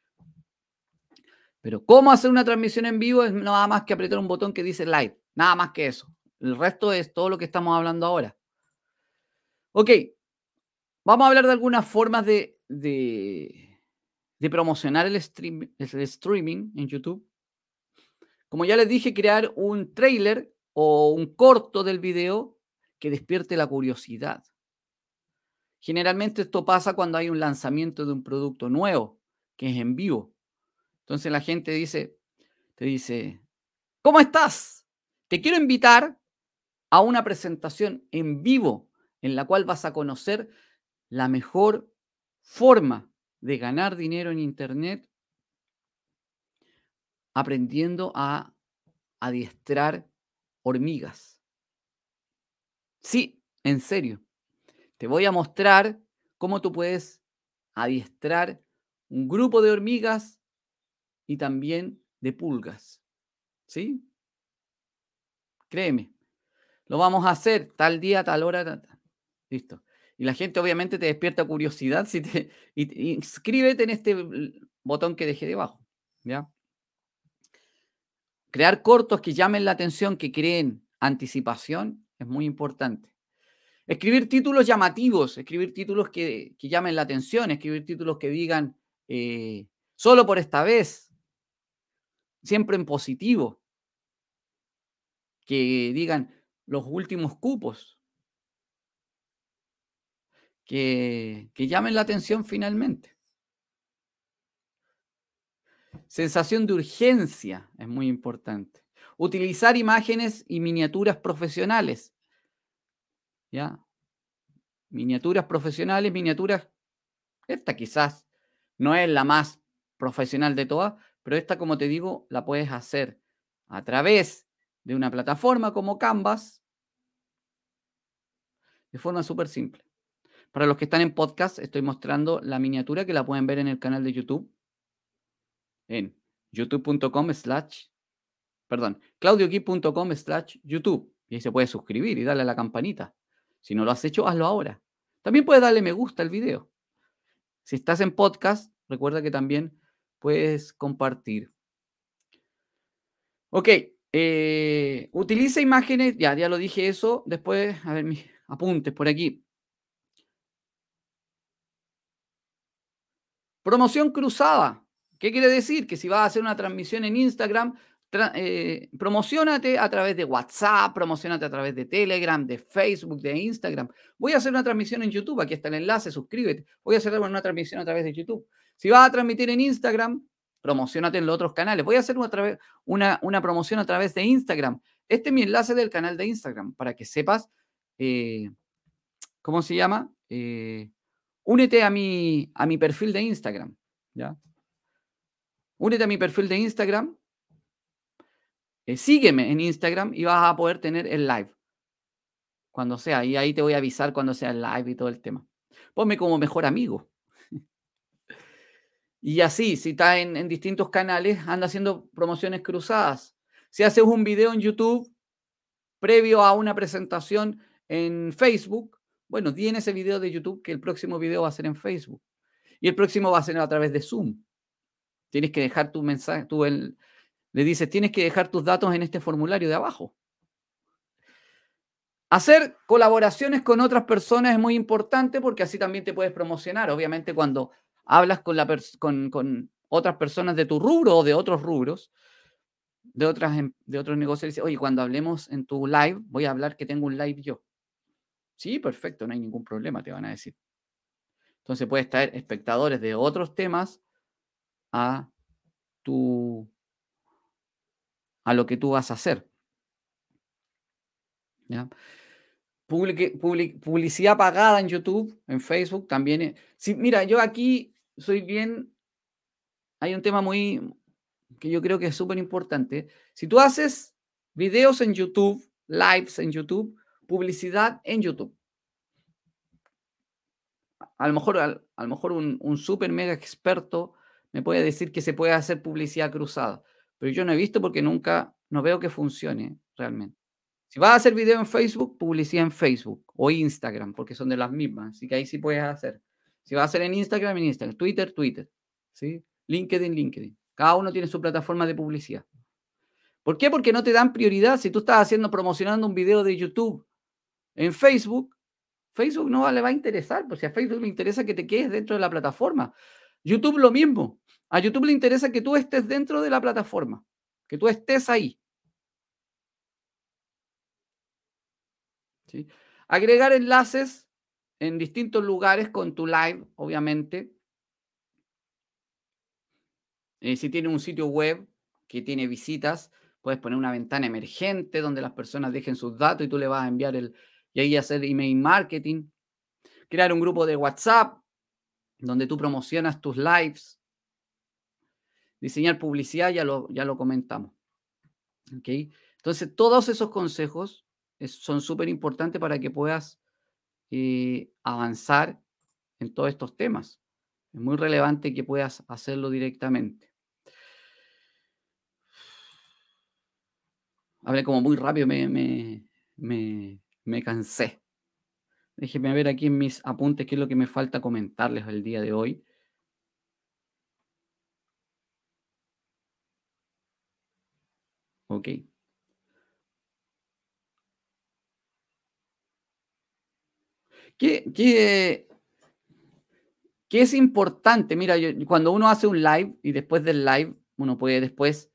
Pero cómo hacer una transmisión en vivo es nada más que apretar un botón que dice live. Nada más que eso. El resto es todo lo que estamos hablando ahora. Ok, vamos a hablar de algunas formas de, de, promocionar el, el streaming en YouTube. Como ya les dije, crear un trailer o un corto del video que despierte la curiosidad. Generalmente esto pasa cuando hay un lanzamiento de un producto nuevo, que es en vivo. Entonces la gente dice, te dice, ¿cómo estás? Te quiero invitar a una presentación en vivo en la cual vas a conocer la mejor forma de ganar dinero en Internet aprendiendo a adiestrar hormigas. Sí, en serio. Te voy a mostrar cómo tú puedes adiestrar un grupo de hormigas y también de pulgas. ¿Sí? Créeme. Lo vamos a hacer tal día, tal hora. Listo. Y la gente obviamente te despierta curiosidad si te inscríbete en este botón que dejé debajo. ¿Ya? Crear cortos que llamen la atención, que creen anticipación, es muy importante. Escribir títulos llamativos, escribir títulos que, llamen la atención, escribir títulos que digan eh, solo por esta vez, siempre en positivo, que digan los últimos cupos, que, que llamen la atención finalmente. Sensación de urgencia es muy importante. Utilizar imágenes y miniaturas profesionales. ¿ya? Miniaturas profesionales, miniaturas, esta quizás no es la más profesional de todas, pero esta, como te digo, la puedes hacer a través de una plataforma como Canvas de forma súper simple. Para los que están en podcast, estoy mostrando la miniatura que la pueden ver en el canal de YouTube, en youtube.com slash, perdón, claudioqui.com slash YouTube. Y ahí se puede suscribir y darle a la campanita. Si no lo has hecho, hazlo ahora. También puedes darle me gusta al video. Si estás en podcast, recuerda que también puedes compartir. Ok, eh, utiliza imágenes, ya, ya lo dije eso. Después, a ver mis apuntes por aquí. Promoción cruzada. ¿Qué quiere decir? Que si vas a hacer una transmisión en Instagram, eh, promocionate a través de WhatsApp, promocionate a través de Telegram, de Facebook, de Instagram. Voy a hacer una transmisión en YouTube, aquí está el enlace, suscríbete. Voy a hacer una transmisión a través de YouTube. Si vas a transmitir en Instagram, promocionate en los otros canales. Voy a hacer una, promoción a través de Instagram. Este es mi enlace del canal de Instagram, para que sepas, eh, ¿cómo se llama? Eh, únete a mi, a mi perfil de Instagram, ¿ya? Únete a mi perfil de Instagram eh, sígueme en Instagram y vas a poder tener el live. Cuando sea. Y ahí te voy a avisar cuando sea el live y todo el tema. Ponme como mejor amigo. *laughs* y así, si estás en, distintos canales, anda haciendo promociones cruzadas. Si haces un video en YouTube previo a una presentación en Facebook, bueno, di ese video de YouTube que el próximo video va a ser en Facebook. Y el próximo va a ser a través de Zoom. Tienes que dejar tu mensaje, el, le dices, tienes que dejar tus datos en este formulario de abajo. Hacer colaboraciones con otras personas es muy importante porque así también te puedes promocionar. Obviamente cuando hablas con, la con, otras personas de tu rubro o de otros rubros, de, otras, em, de otros negocios, dices, oye, cuando hablemos en tu live, voy a hablar que tengo un live yo. Sí, perfecto, no hay ningún problema, te van a decir. Entonces puedes traer espectadores de otros temas a tu a lo que tú vas a hacer. publicidad pagada en YouTube, en Facebook también. Sí, mira, yo aquí soy bien. Hay un tema muy que yo creo que es súper importante. Si tú haces videos en YouTube, lives en YouTube, publicidad en YouTube. A lo mejor, a, lo mejor un, un super mega experto me puede decir que se puede hacer publicidad cruzada, pero yo no he visto porque nunca, no veo que funcione realmente. Si vas a hacer video en Facebook, publicidad en Facebook o Instagram, porque son de las mismas, así que ahí sí puedes hacer. Si vas a hacer en Instagram, en Instagram, Twitter, Twitter, ¿sí? LinkedIn, LinkedIn. Cada uno tiene su plataforma de publicidad. ¿Por qué? Porque no te dan prioridad. Si tú estás haciendo, promocionando un video de YouTube en Facebook, Facebook no le va a interesar, porque a Facebook le interesa que te quedes dentro de la plataforma. YouTube lo mismo. A YouTube le interesa que tú estés dentro de la plataforma, que tú estés ahí. Agregar enlaces en distintos lugares con tu live, obviamente. Eh, si tienes un sitio web que tiene visitas, puedes poner una ventana emergente donde las personas dejen sus datos y tú le vas a enviar el... y ahí hacer email marketing. Crear un grupo de WhatsApp donde tú promocionas tus lives. Diseñar publicidad, ya lo, ya lo comentamos. Entonces, todos esos consejos son súper importantes para que puedas eh, avanzar en todos estos temas. Es muy relevante que puedas hacerlo directamente. Hablé como muy rápido, me, me, me, cansé. Déjenme ver aquí en mis apuntes qué es lo que me falta comentarles el día de hoy. Ok. ¿Qué, qué, qué es importante? Mira, cuando uno hace un live y después del live, uno puede después,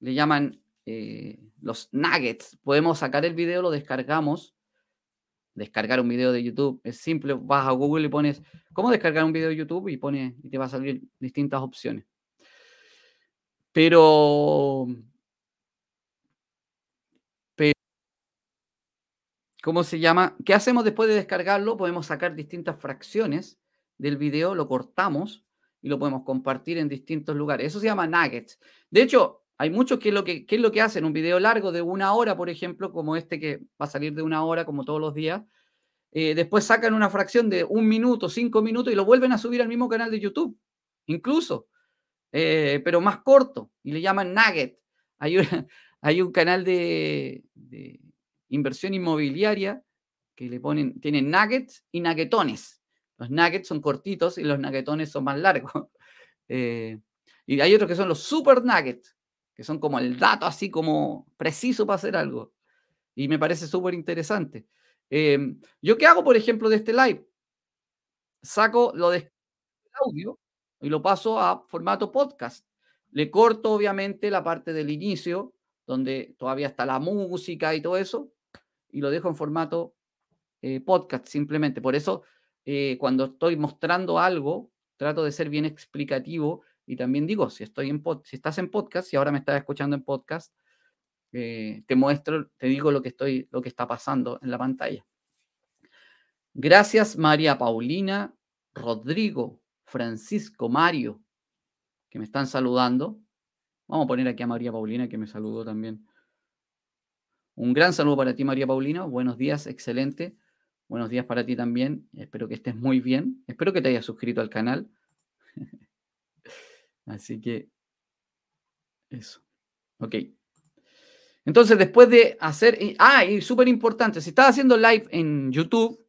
le llaman eh, los nuggets. Podemos sacar el video, lo descargamos. Descargar un video de YouTube es simple. Vas a Google y pones cómo descargar un video de YouTube y, pone, y te va a salir distintas opciones. Pero ¿cómo se llama? ¿Qué hacemos después de descargarlo? Podemos sacar distintas fracciones del video, lo cortamos y lo podemos compartir en distintos lugares. Eso se llama nuggets. De hecho, hay muchos que lo que, ¿qué es lo que hacen? Un video largo de una hora, por ejemplo, como este que va a salir de una hora, como todos los días. Eh, después sacan una fracción de un minuto, cinco minutos y lo vuelven a subir al mismo canal de YouTube, incluso, eh, pero más corto, y le llaman nugget. Hay, *laughs* hay un canal de inversión inmobiliaria que le ponen, tienen nuggets y nuggetones. Los nuggets son cortitos y los nuggetones son más largos. *laughs* Eh, y hay otros que son los super nuggets, que son como el dato así como preciso para hacer algo. Y me parece súper interesante. Eh, ¿Yo qué hago, por ejemplo, de este live? Saco lo de audio y lo paso a formato podcast. Le corto, obviamente, la parte del inicio, donde todavía está la música y todo eso, y lo dejo en formato eh, podcast simplemente. Por eso, eh, cuando estoy mostrando algo, trato de ser bien explicativo y también digo, si, estoy en si estás en podcast, si ahora me estás escuchando en podcast, eh, te muestro, te digo lo que, estoy, lo que está pasando en la pantalla. Gracias María Paulina, Rodrigo, Francisco, Mario, que me están saludando. Vamos a poner aquí a María Paulina que me saludó también. Un gran saludo para ti, María Paulina. Buenos días, excelente. Buenos días para ti también. Espero que estés muy bien. Espero que te hayas suscrito al canal. *laughs* Así que eso. Ok. Entonces, después de hacer. Ah, y súper importante, si estás haciendo live en YouTube,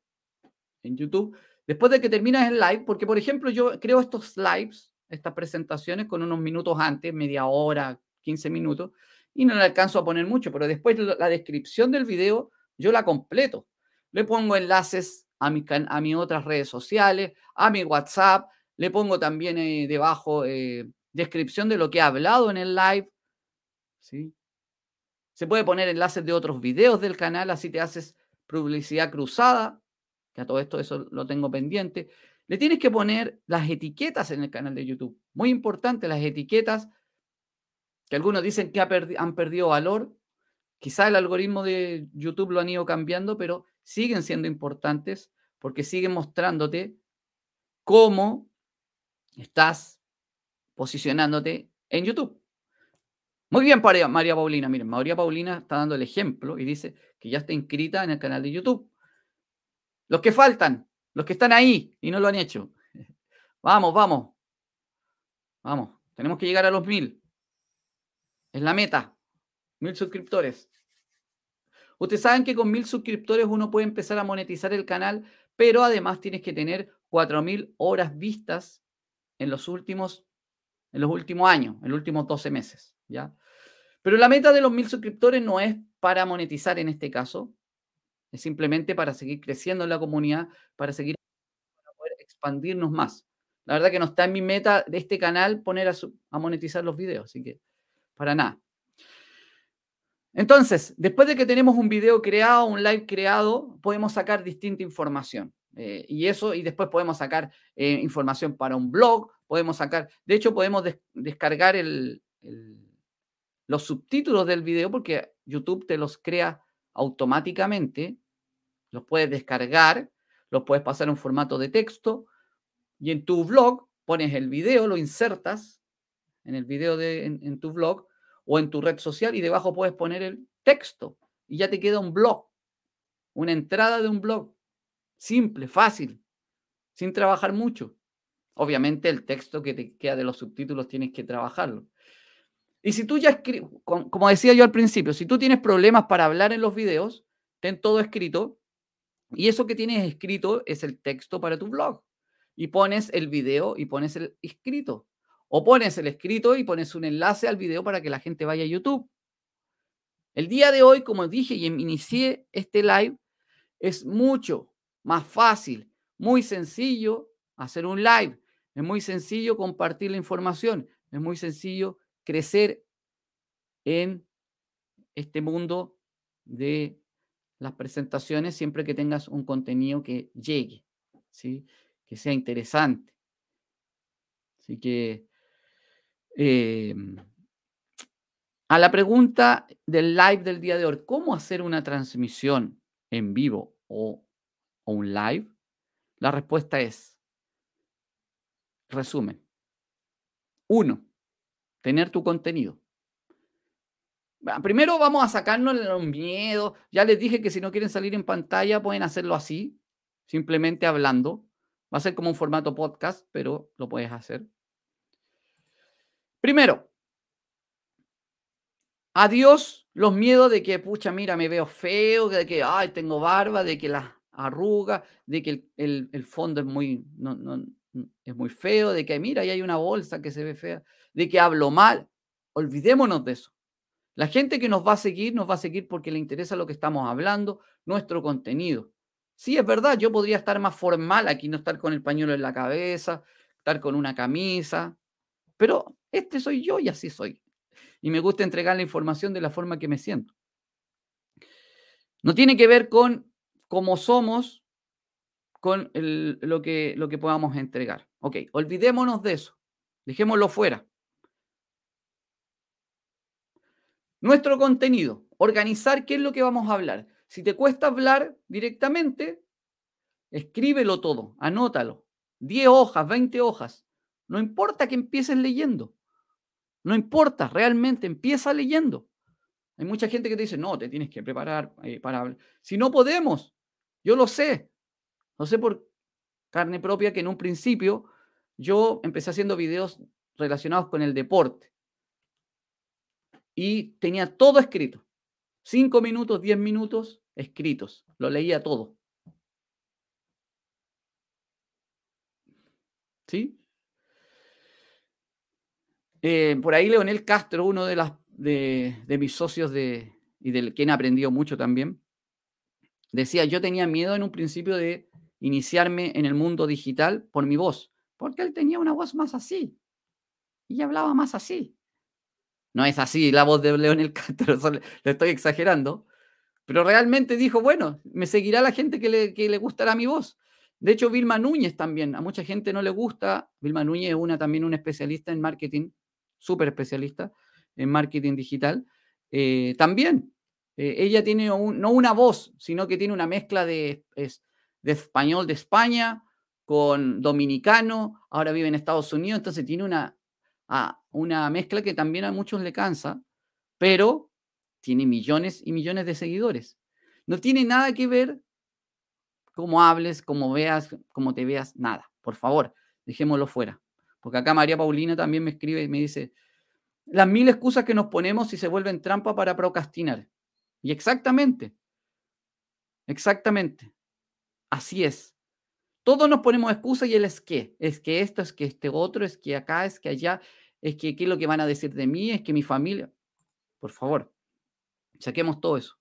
en YouTube, después de que terminas el live, porque por ejemplo, yo creo estos lives, estas presentaciones con unos minutos antes, media hora, 15 minutos, y no le alcanzo a poner mucho, pero después la descripción del video yo la completo. Le pongo enlaces a, mi, a mis otras redes sociales, a mi WhatsApp, le pongo también eh, debajo eh, descripción de lo que he hablado en el live. ¿sí? Se puede poner enlaces de otros videos del canal, así te haces publicidad cruzada, que a todo esto eso lo tengo pendiente. Le tienes que poner las etiquetas en el canal de YouTube. Muy importante, las etiquetas que algunos dicen que han perdido valor. Quizá el algoritmo de YouTube lo han ido cambiando, pero siguen siendo importantes porque siguen mostrándote cómo estás posicionándote en YouTube. Muy bien, María Paulina. Miren, María Paulina está dando el ejemplo y dice que ya está inscrita en el canal de YouTube. Los que faltan, los que están ahí y no lo han hecho. *laughs* Vamos, vamos. Vamos, tenemos que llegar a los mil. Es la meta. Mil suscriptores. Ustedes saben que con mil suscriptores uno puede empezar a monetizar el canal, pero además tienes que tener mil horas vistas en los últimos, en los últimos años, en los últimos 12 meses. ¿ya? Pero la meta de los mil suscriptores no es para monetizar en este caso, es simplemente para seguir creciendo en la comunidad, para seguir expandirnos más. La verdad que no está en mi meta de este canal poner a, monetizar los videos, así que para nada. Entonces, después de que tenemos un video creado, un live creado, podemos sacar distinta información. Eh, y eso, y después podemos sacar eh, información para un blog, podemos sacar, de hecho podemos descargar los subtítulos del video porque YouTube te los crea automáticamente, los puedes descargar, los puedes pasar en formato de texto y en tu blog pones el video, lo insertas en el video de, en, tu blog o en tu red social y debajo puedes poner el texto y ya te queda un blog, una entrada de un blog. Simple, fácil, sin trabajar mucho. Obviamente el texto que te queda de los subtítulos tienes que trabajarlo. Y si tú ya escribes, como decía yo al principio, si tú tienes problemas para hablar en los videos, ten todo escrito. Y eso que tienes escrito es el texto para tu blog y pones el video y pones el escrito. O pones el escrito y pones un enlace al video para que la gente vaya a YouTube. El día de hoy, como dije y inicié este live, es mucho más fácil, muy sencillo hacer un live. Es muy sencillo compartir la información. Es muy sencillo crecer en este mundo de las presentaciones siempre que tengas un contenido que llegue. ¿sí? que sea interesante. Así que em, a la pregunta del live del día de hoy, ¿cómo hacer una transmisión en vivo o, o un live? La respuesta es, resumen, uno, tener tu contenido. Primero vamos a sacarnos los miedos. Ya les dije que si no quieren salir en pantalla pueden hacerlo así, simplemente hablando. Va a ser como un formato podcast, pero lo puedes hacer. Primero, adiós los miedos de que, pucha, mira, me veo feo, de que, ay, tengo barba, de que la arruga, de que el, fondo es muy, no, es muy feo, de que, mira, ahí hay una bolsa que se ve fea, de que hablo mal. Olvidémonos de eso. La gente que nos va a seguir, nos va a seguir porque le interesa lo que estamos hablando, nuestro contenido. Sí, es verdad, yo podría estar más formal aquí, no estar con el pañuelo en la cabeza, estar con una camisa, pero este soy yo y así soy. Y me gusta entregar la información de la forma que me siento. No tiene que ver con cómo somos, con lo, que, lo que podamos entregar. Ok, olvidémonos de eso. Dejémoslo fuera. Nuestro contenido, organizar qué es lo que vamos a hablar. Si te cuesta hablar directamente, escríbelo todo, anótalo. 10 hojas, 20 hojas. No importa que empieces leyendo. No importa, realmente empieza leyendo. Hay mucha gente que te dice, no, te tienes que preparar eh, para hablar. Si no podemos, yo lo sé. Lo sé por carne propia que en un principio yo empecé haciendo videos relacionados con el deporte. Y tenía todo escrito. Cinco minutos, diez minutos, escritos. Lo leía todo. ¿Sí? Eh, por ahí Leonel Castro, uno de, de, mis socios de, y del quien aprendió mucho también, decía, yo tenía miedo en un principio de iniciarme en el mundo digital por mi voz, porque él tenía una voz más así y hablaba más así. No es así la voz de Leonel *laughs* Castro, le estoy exagerando, pero realmente dijo, bueno, me seguirá la gente que le, que le gustará mi voz. De hecho, Vilma Núñez también, a mucha gente no le gusta. Vilma Núñez es una, también una especialista en marketing, súper especialista en marketing digital. Eh, también, eh, ella tiene no una voz, sino que tiene una mezcla de, de español de España con dominicano, ahora vive en Estados Unidos, entonces tiene una, ah, una mezcla que también a muchos le cansa, pero tiene millones y millones de seguidores. No tiene nada que ver cómo hables, cómo veas, cómo te veas, nada. Por favor, dejémoslo fuera. Porque acá María Paulina también me escribe y me dice, las mil excusas que nos ponemos y se vuelven trampa para procrastinar. Y exactamente, exactamente, así es. Todos nos ponemos excusas y él es que, es que esto, es que este otro, es que acá, es que allá, es que qué es lo que van a decir de mí, es que mi familia. Por favor, saquemos todo eso.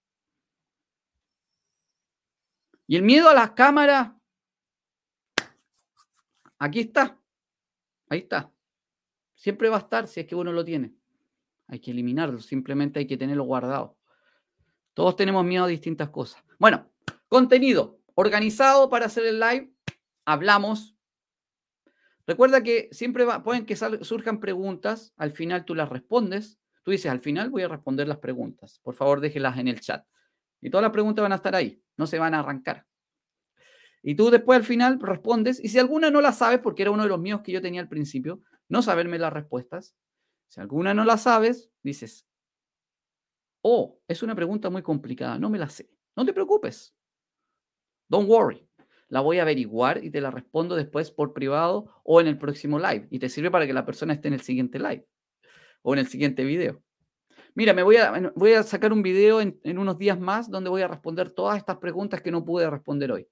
Y el miedo a las cámaras, aquí está, ahí está. Siempre va a estar si es que uno lo tiene. Hay que eliminarlo, simplemente hay que tenerlo guardado. Todos tenemos miedo a distintas cosas. Bueno, contenido organizado para hacer el live. Hablamos. Recuerda que siempre pueden que surjan preguntas. Al final tú las respondes. Tú dices, al final voy a responder las preguntas. Por favor, déjelas en el chat. Y todas las preguntas van a estar ahí. No se van a arrancar. Y tú después al final respondes. Y si alguna no la sabes, porque era uno de los míos que yo tenía al principio, no saberme las respuestas. Si alguna no la sabes, dices, oh, es una pregunta muy complicada, no me la sé. No te preocupes. Don't worry. La voy a averiguar y te la respondo después por privado o en el próximo live. Y te sirve para que la persona esté en el siguiente live o en el siguiente video. Mira, me voy a, sacar un video en, unos días más donde voy a responder todas estas preguntas que no pude responder hoy.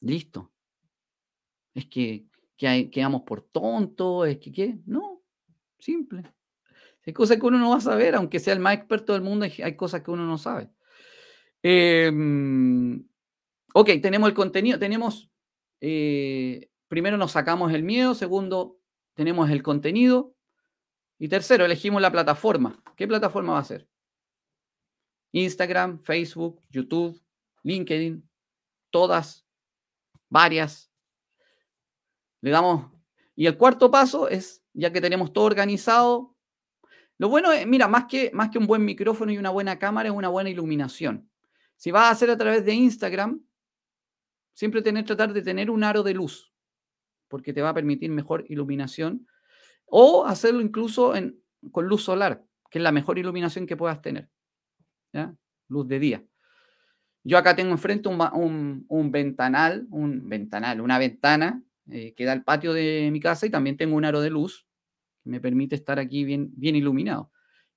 Listo. Es que, que quedamos por tonto, es que qué. No, simple. Hay cosas que uno no va a saber, aunque sea el más experto del mundo, hay cosas que uno no sabe. Em, ok, tenemos el contenido, tenemos, eh, primero nos sacamos el miedo, segundo, tenemos el contenido, y tercero, elegimos la plataforma. ¿Qué plataforma va a ser? Instagram, Facebook, YouTube, LinkedIn, todas, varias. Le damos. Y el cuarto paso es, ya que tenemos todo organizado, lo bueno es, mira, más que, más que un buen micrófono y una buena cámara, es una buena iluminación. Si vas a hacer a través de Instagram, siempre tener, tratar de tener un aro de luz, porque te va a permitir mejor iluminación o hacerlo incluso con luz solar, que es la mejor iluminación que puedas tener. Luz de día. Yo acá tengo enfrente un, un, ventanal, un ventanal, una ventana eh, que da al patio de mi casa y también tengo un aro de luz me permite estar aquí bien, bien iluminado.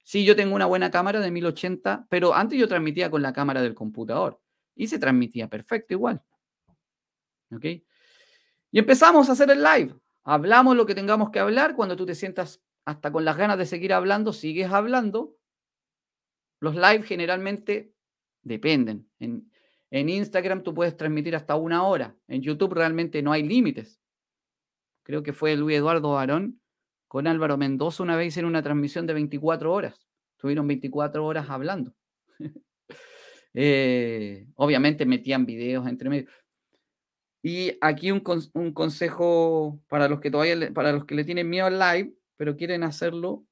Sí, yo tengo una buena cámara de 1080, pero antes yo transmitía con la cámara del computador y se transmitía perfecto igual. ¿Ok? Y empezamos a hacer el live. Hablamos lo que tengamos que hablar. Cuando tú te sientas hasta con las ganas de seguir hablando, sigues hablando. Los live generalmente dependen. En, Instagram tú puedes transmitir hasta una hora. En YouTube realmente no hay límites. Creo que fue Luis Eduardo Barón con Álvaro Mendoza una vez en una transmisión de 24 horas. Tuvieron 24 horas hablando. *laughs* Eh, obviamente metían videos entre medio. Y aquí un, consejo para los que todavía, para los que le tienen miedo al live, pero quieren hacerlo,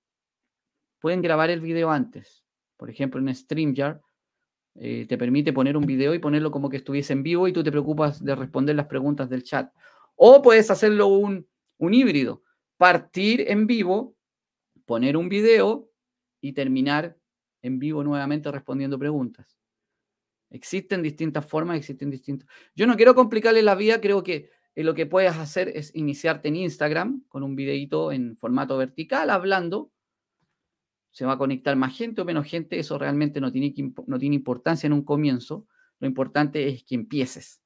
pueden grabar el video antes. Por ejemplo, en StreamYard eh, te permite poner un video y ponerlo como que estuviese en vivo y tú te preocupas de responder las preguntas del chat. O puedes hacerlo un, un híbrido, partir en vivo, poner un video y terminar en vivo nuevamente respondiendo preguntas. Existen distintas formas, existen distintos. Yo no quiero complicarle la vida, creo que eh, lo que puedes hacer es iniciarte en Instagram con un videito en formato vertical hablando. Se va a conectar más gente o menos gente, eso realmente no tiene, no tiene importancia en un comienzo. Lo importante es que empieces.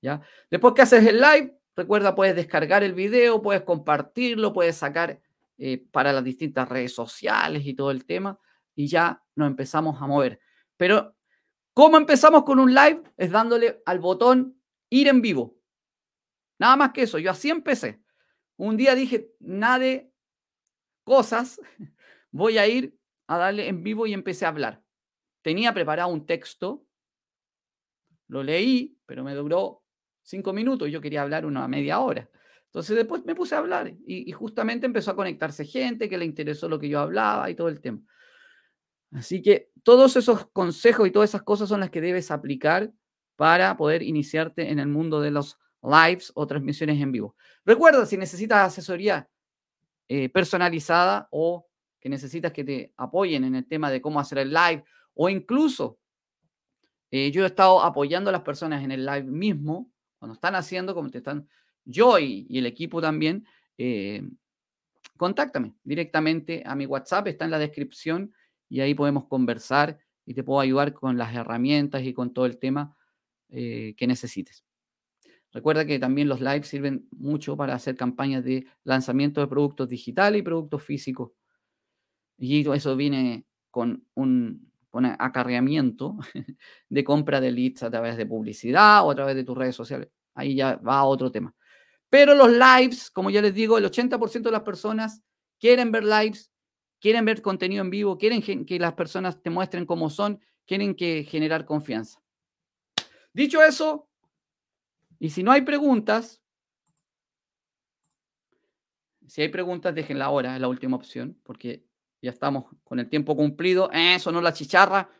¿ya? Después que haces el live, recuerda, puedes descargar el video, puedes compartirlo, puedes sacar eh, para las distintas redes sociales y todo el tema, y ya nos empezamos a mover. Pero ¿Cómo empezamos con un live? Es dándole al botón ir en vivo. Nada más que eso. Yo así empecé. Un día dije, nada de cosas, *laughs* voy a ir a darle en vivo y empecé a hablar. Tenía preparado un texto, lo leí, pero me duró cinco minutos. Yo quería hablar una media hora. Entonces después me puse a hablar y, justamente empezó a conectarse gente que le interesó lo que yo hablaba y todo el tema. Así que todos esos consejos y todas esas cosas son las que debes aplicar para poder iniciarte en el mundo de los lives o transmisiones en vivo. Recuerda, si necesitas asesoría eh, personalizada o que necesitas que te apoyen en el tema de cómo hacer el live o incluso eh, yo he estado apoyando a las personas en el live mismo, cuando están haciendo, como te están, yo y, el equipo también, eh, contáctame directamente a mi WhatsApp, está en la descripción y ahí podemos conversar y te puedo ayudar con las herramientas y con todo el tema eh, que necesites. Recuerda que también los lives sirven mucho para hacer campañas de lanzamiento de productos digitales y productos físicos. Y eso viene con un, con acarreamiento *laughs* de compra de leads a través de publicidad o a través de tus redes sociales. Ahí ya va a otro tema. Pero los lives, como ya les digo, el 80% de las personas quieren ver lives, quieren ver contenido en vivo, quieren que las personas te muestren cómo son, quieren que generar confianza. Dicho eso, y si no hay preguntas, si hay preguntas, déjenla ahora, es la última opción, porque ya estamos con el tiempo cumplido. Eso no la chicharra.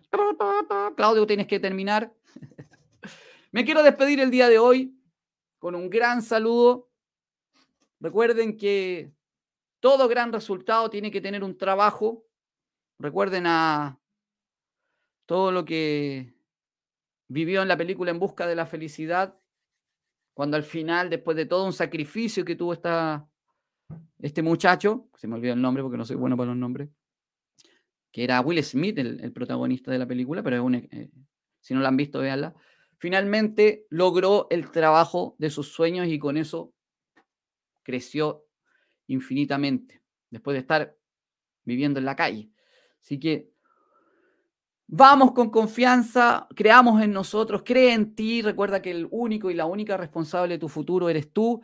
Claudio, tienes que terminar. *laughs* Me quiero despedir el día de hoy con un gran saludo. Recuerden que todo gran resultado tiene que tener un trabajo. Recuerden a todo lo que vivió en la película En Busca de la Felicidad, cuando al final, después de todo un sacrificio que tuvo esta, este muchacho, se me olvidó el nombre porque no soy bueno para los nombres, que era Will Smith, el, protagonista de la película, pero eh, si no la han visto, véanla. Finalmente logró el trabajo de sus sueños y con eso creció infinitamente, después de estar viviendo en la calle. Así que vamos con confianza, creamos en nosotros, cree en ti, recuerda que el único y la única responsable de tu futuro eres tú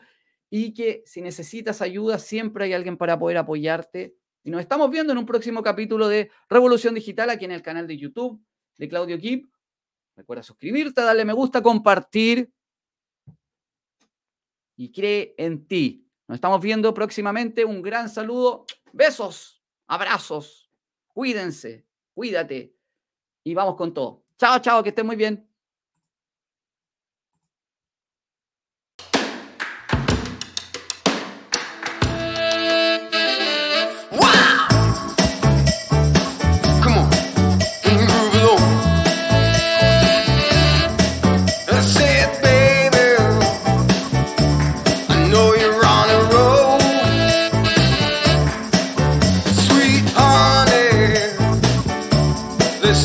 y que si necesitas ayuda, siempre hay alguien para poder apoyarte. Y nos estamos viendo en un próximo capítulo de Revolución Digital aquí en el canal de YouTube de Claudio Kip. Recuerda suscribirte, darle me gusta, compartir y cree en ti. Nos estamos viendo próximamente. Un gran saludo. Besos, abrazos. Cuídense, cuídate y vamos con todo. Chao, chao, que estén muy bien.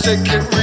take it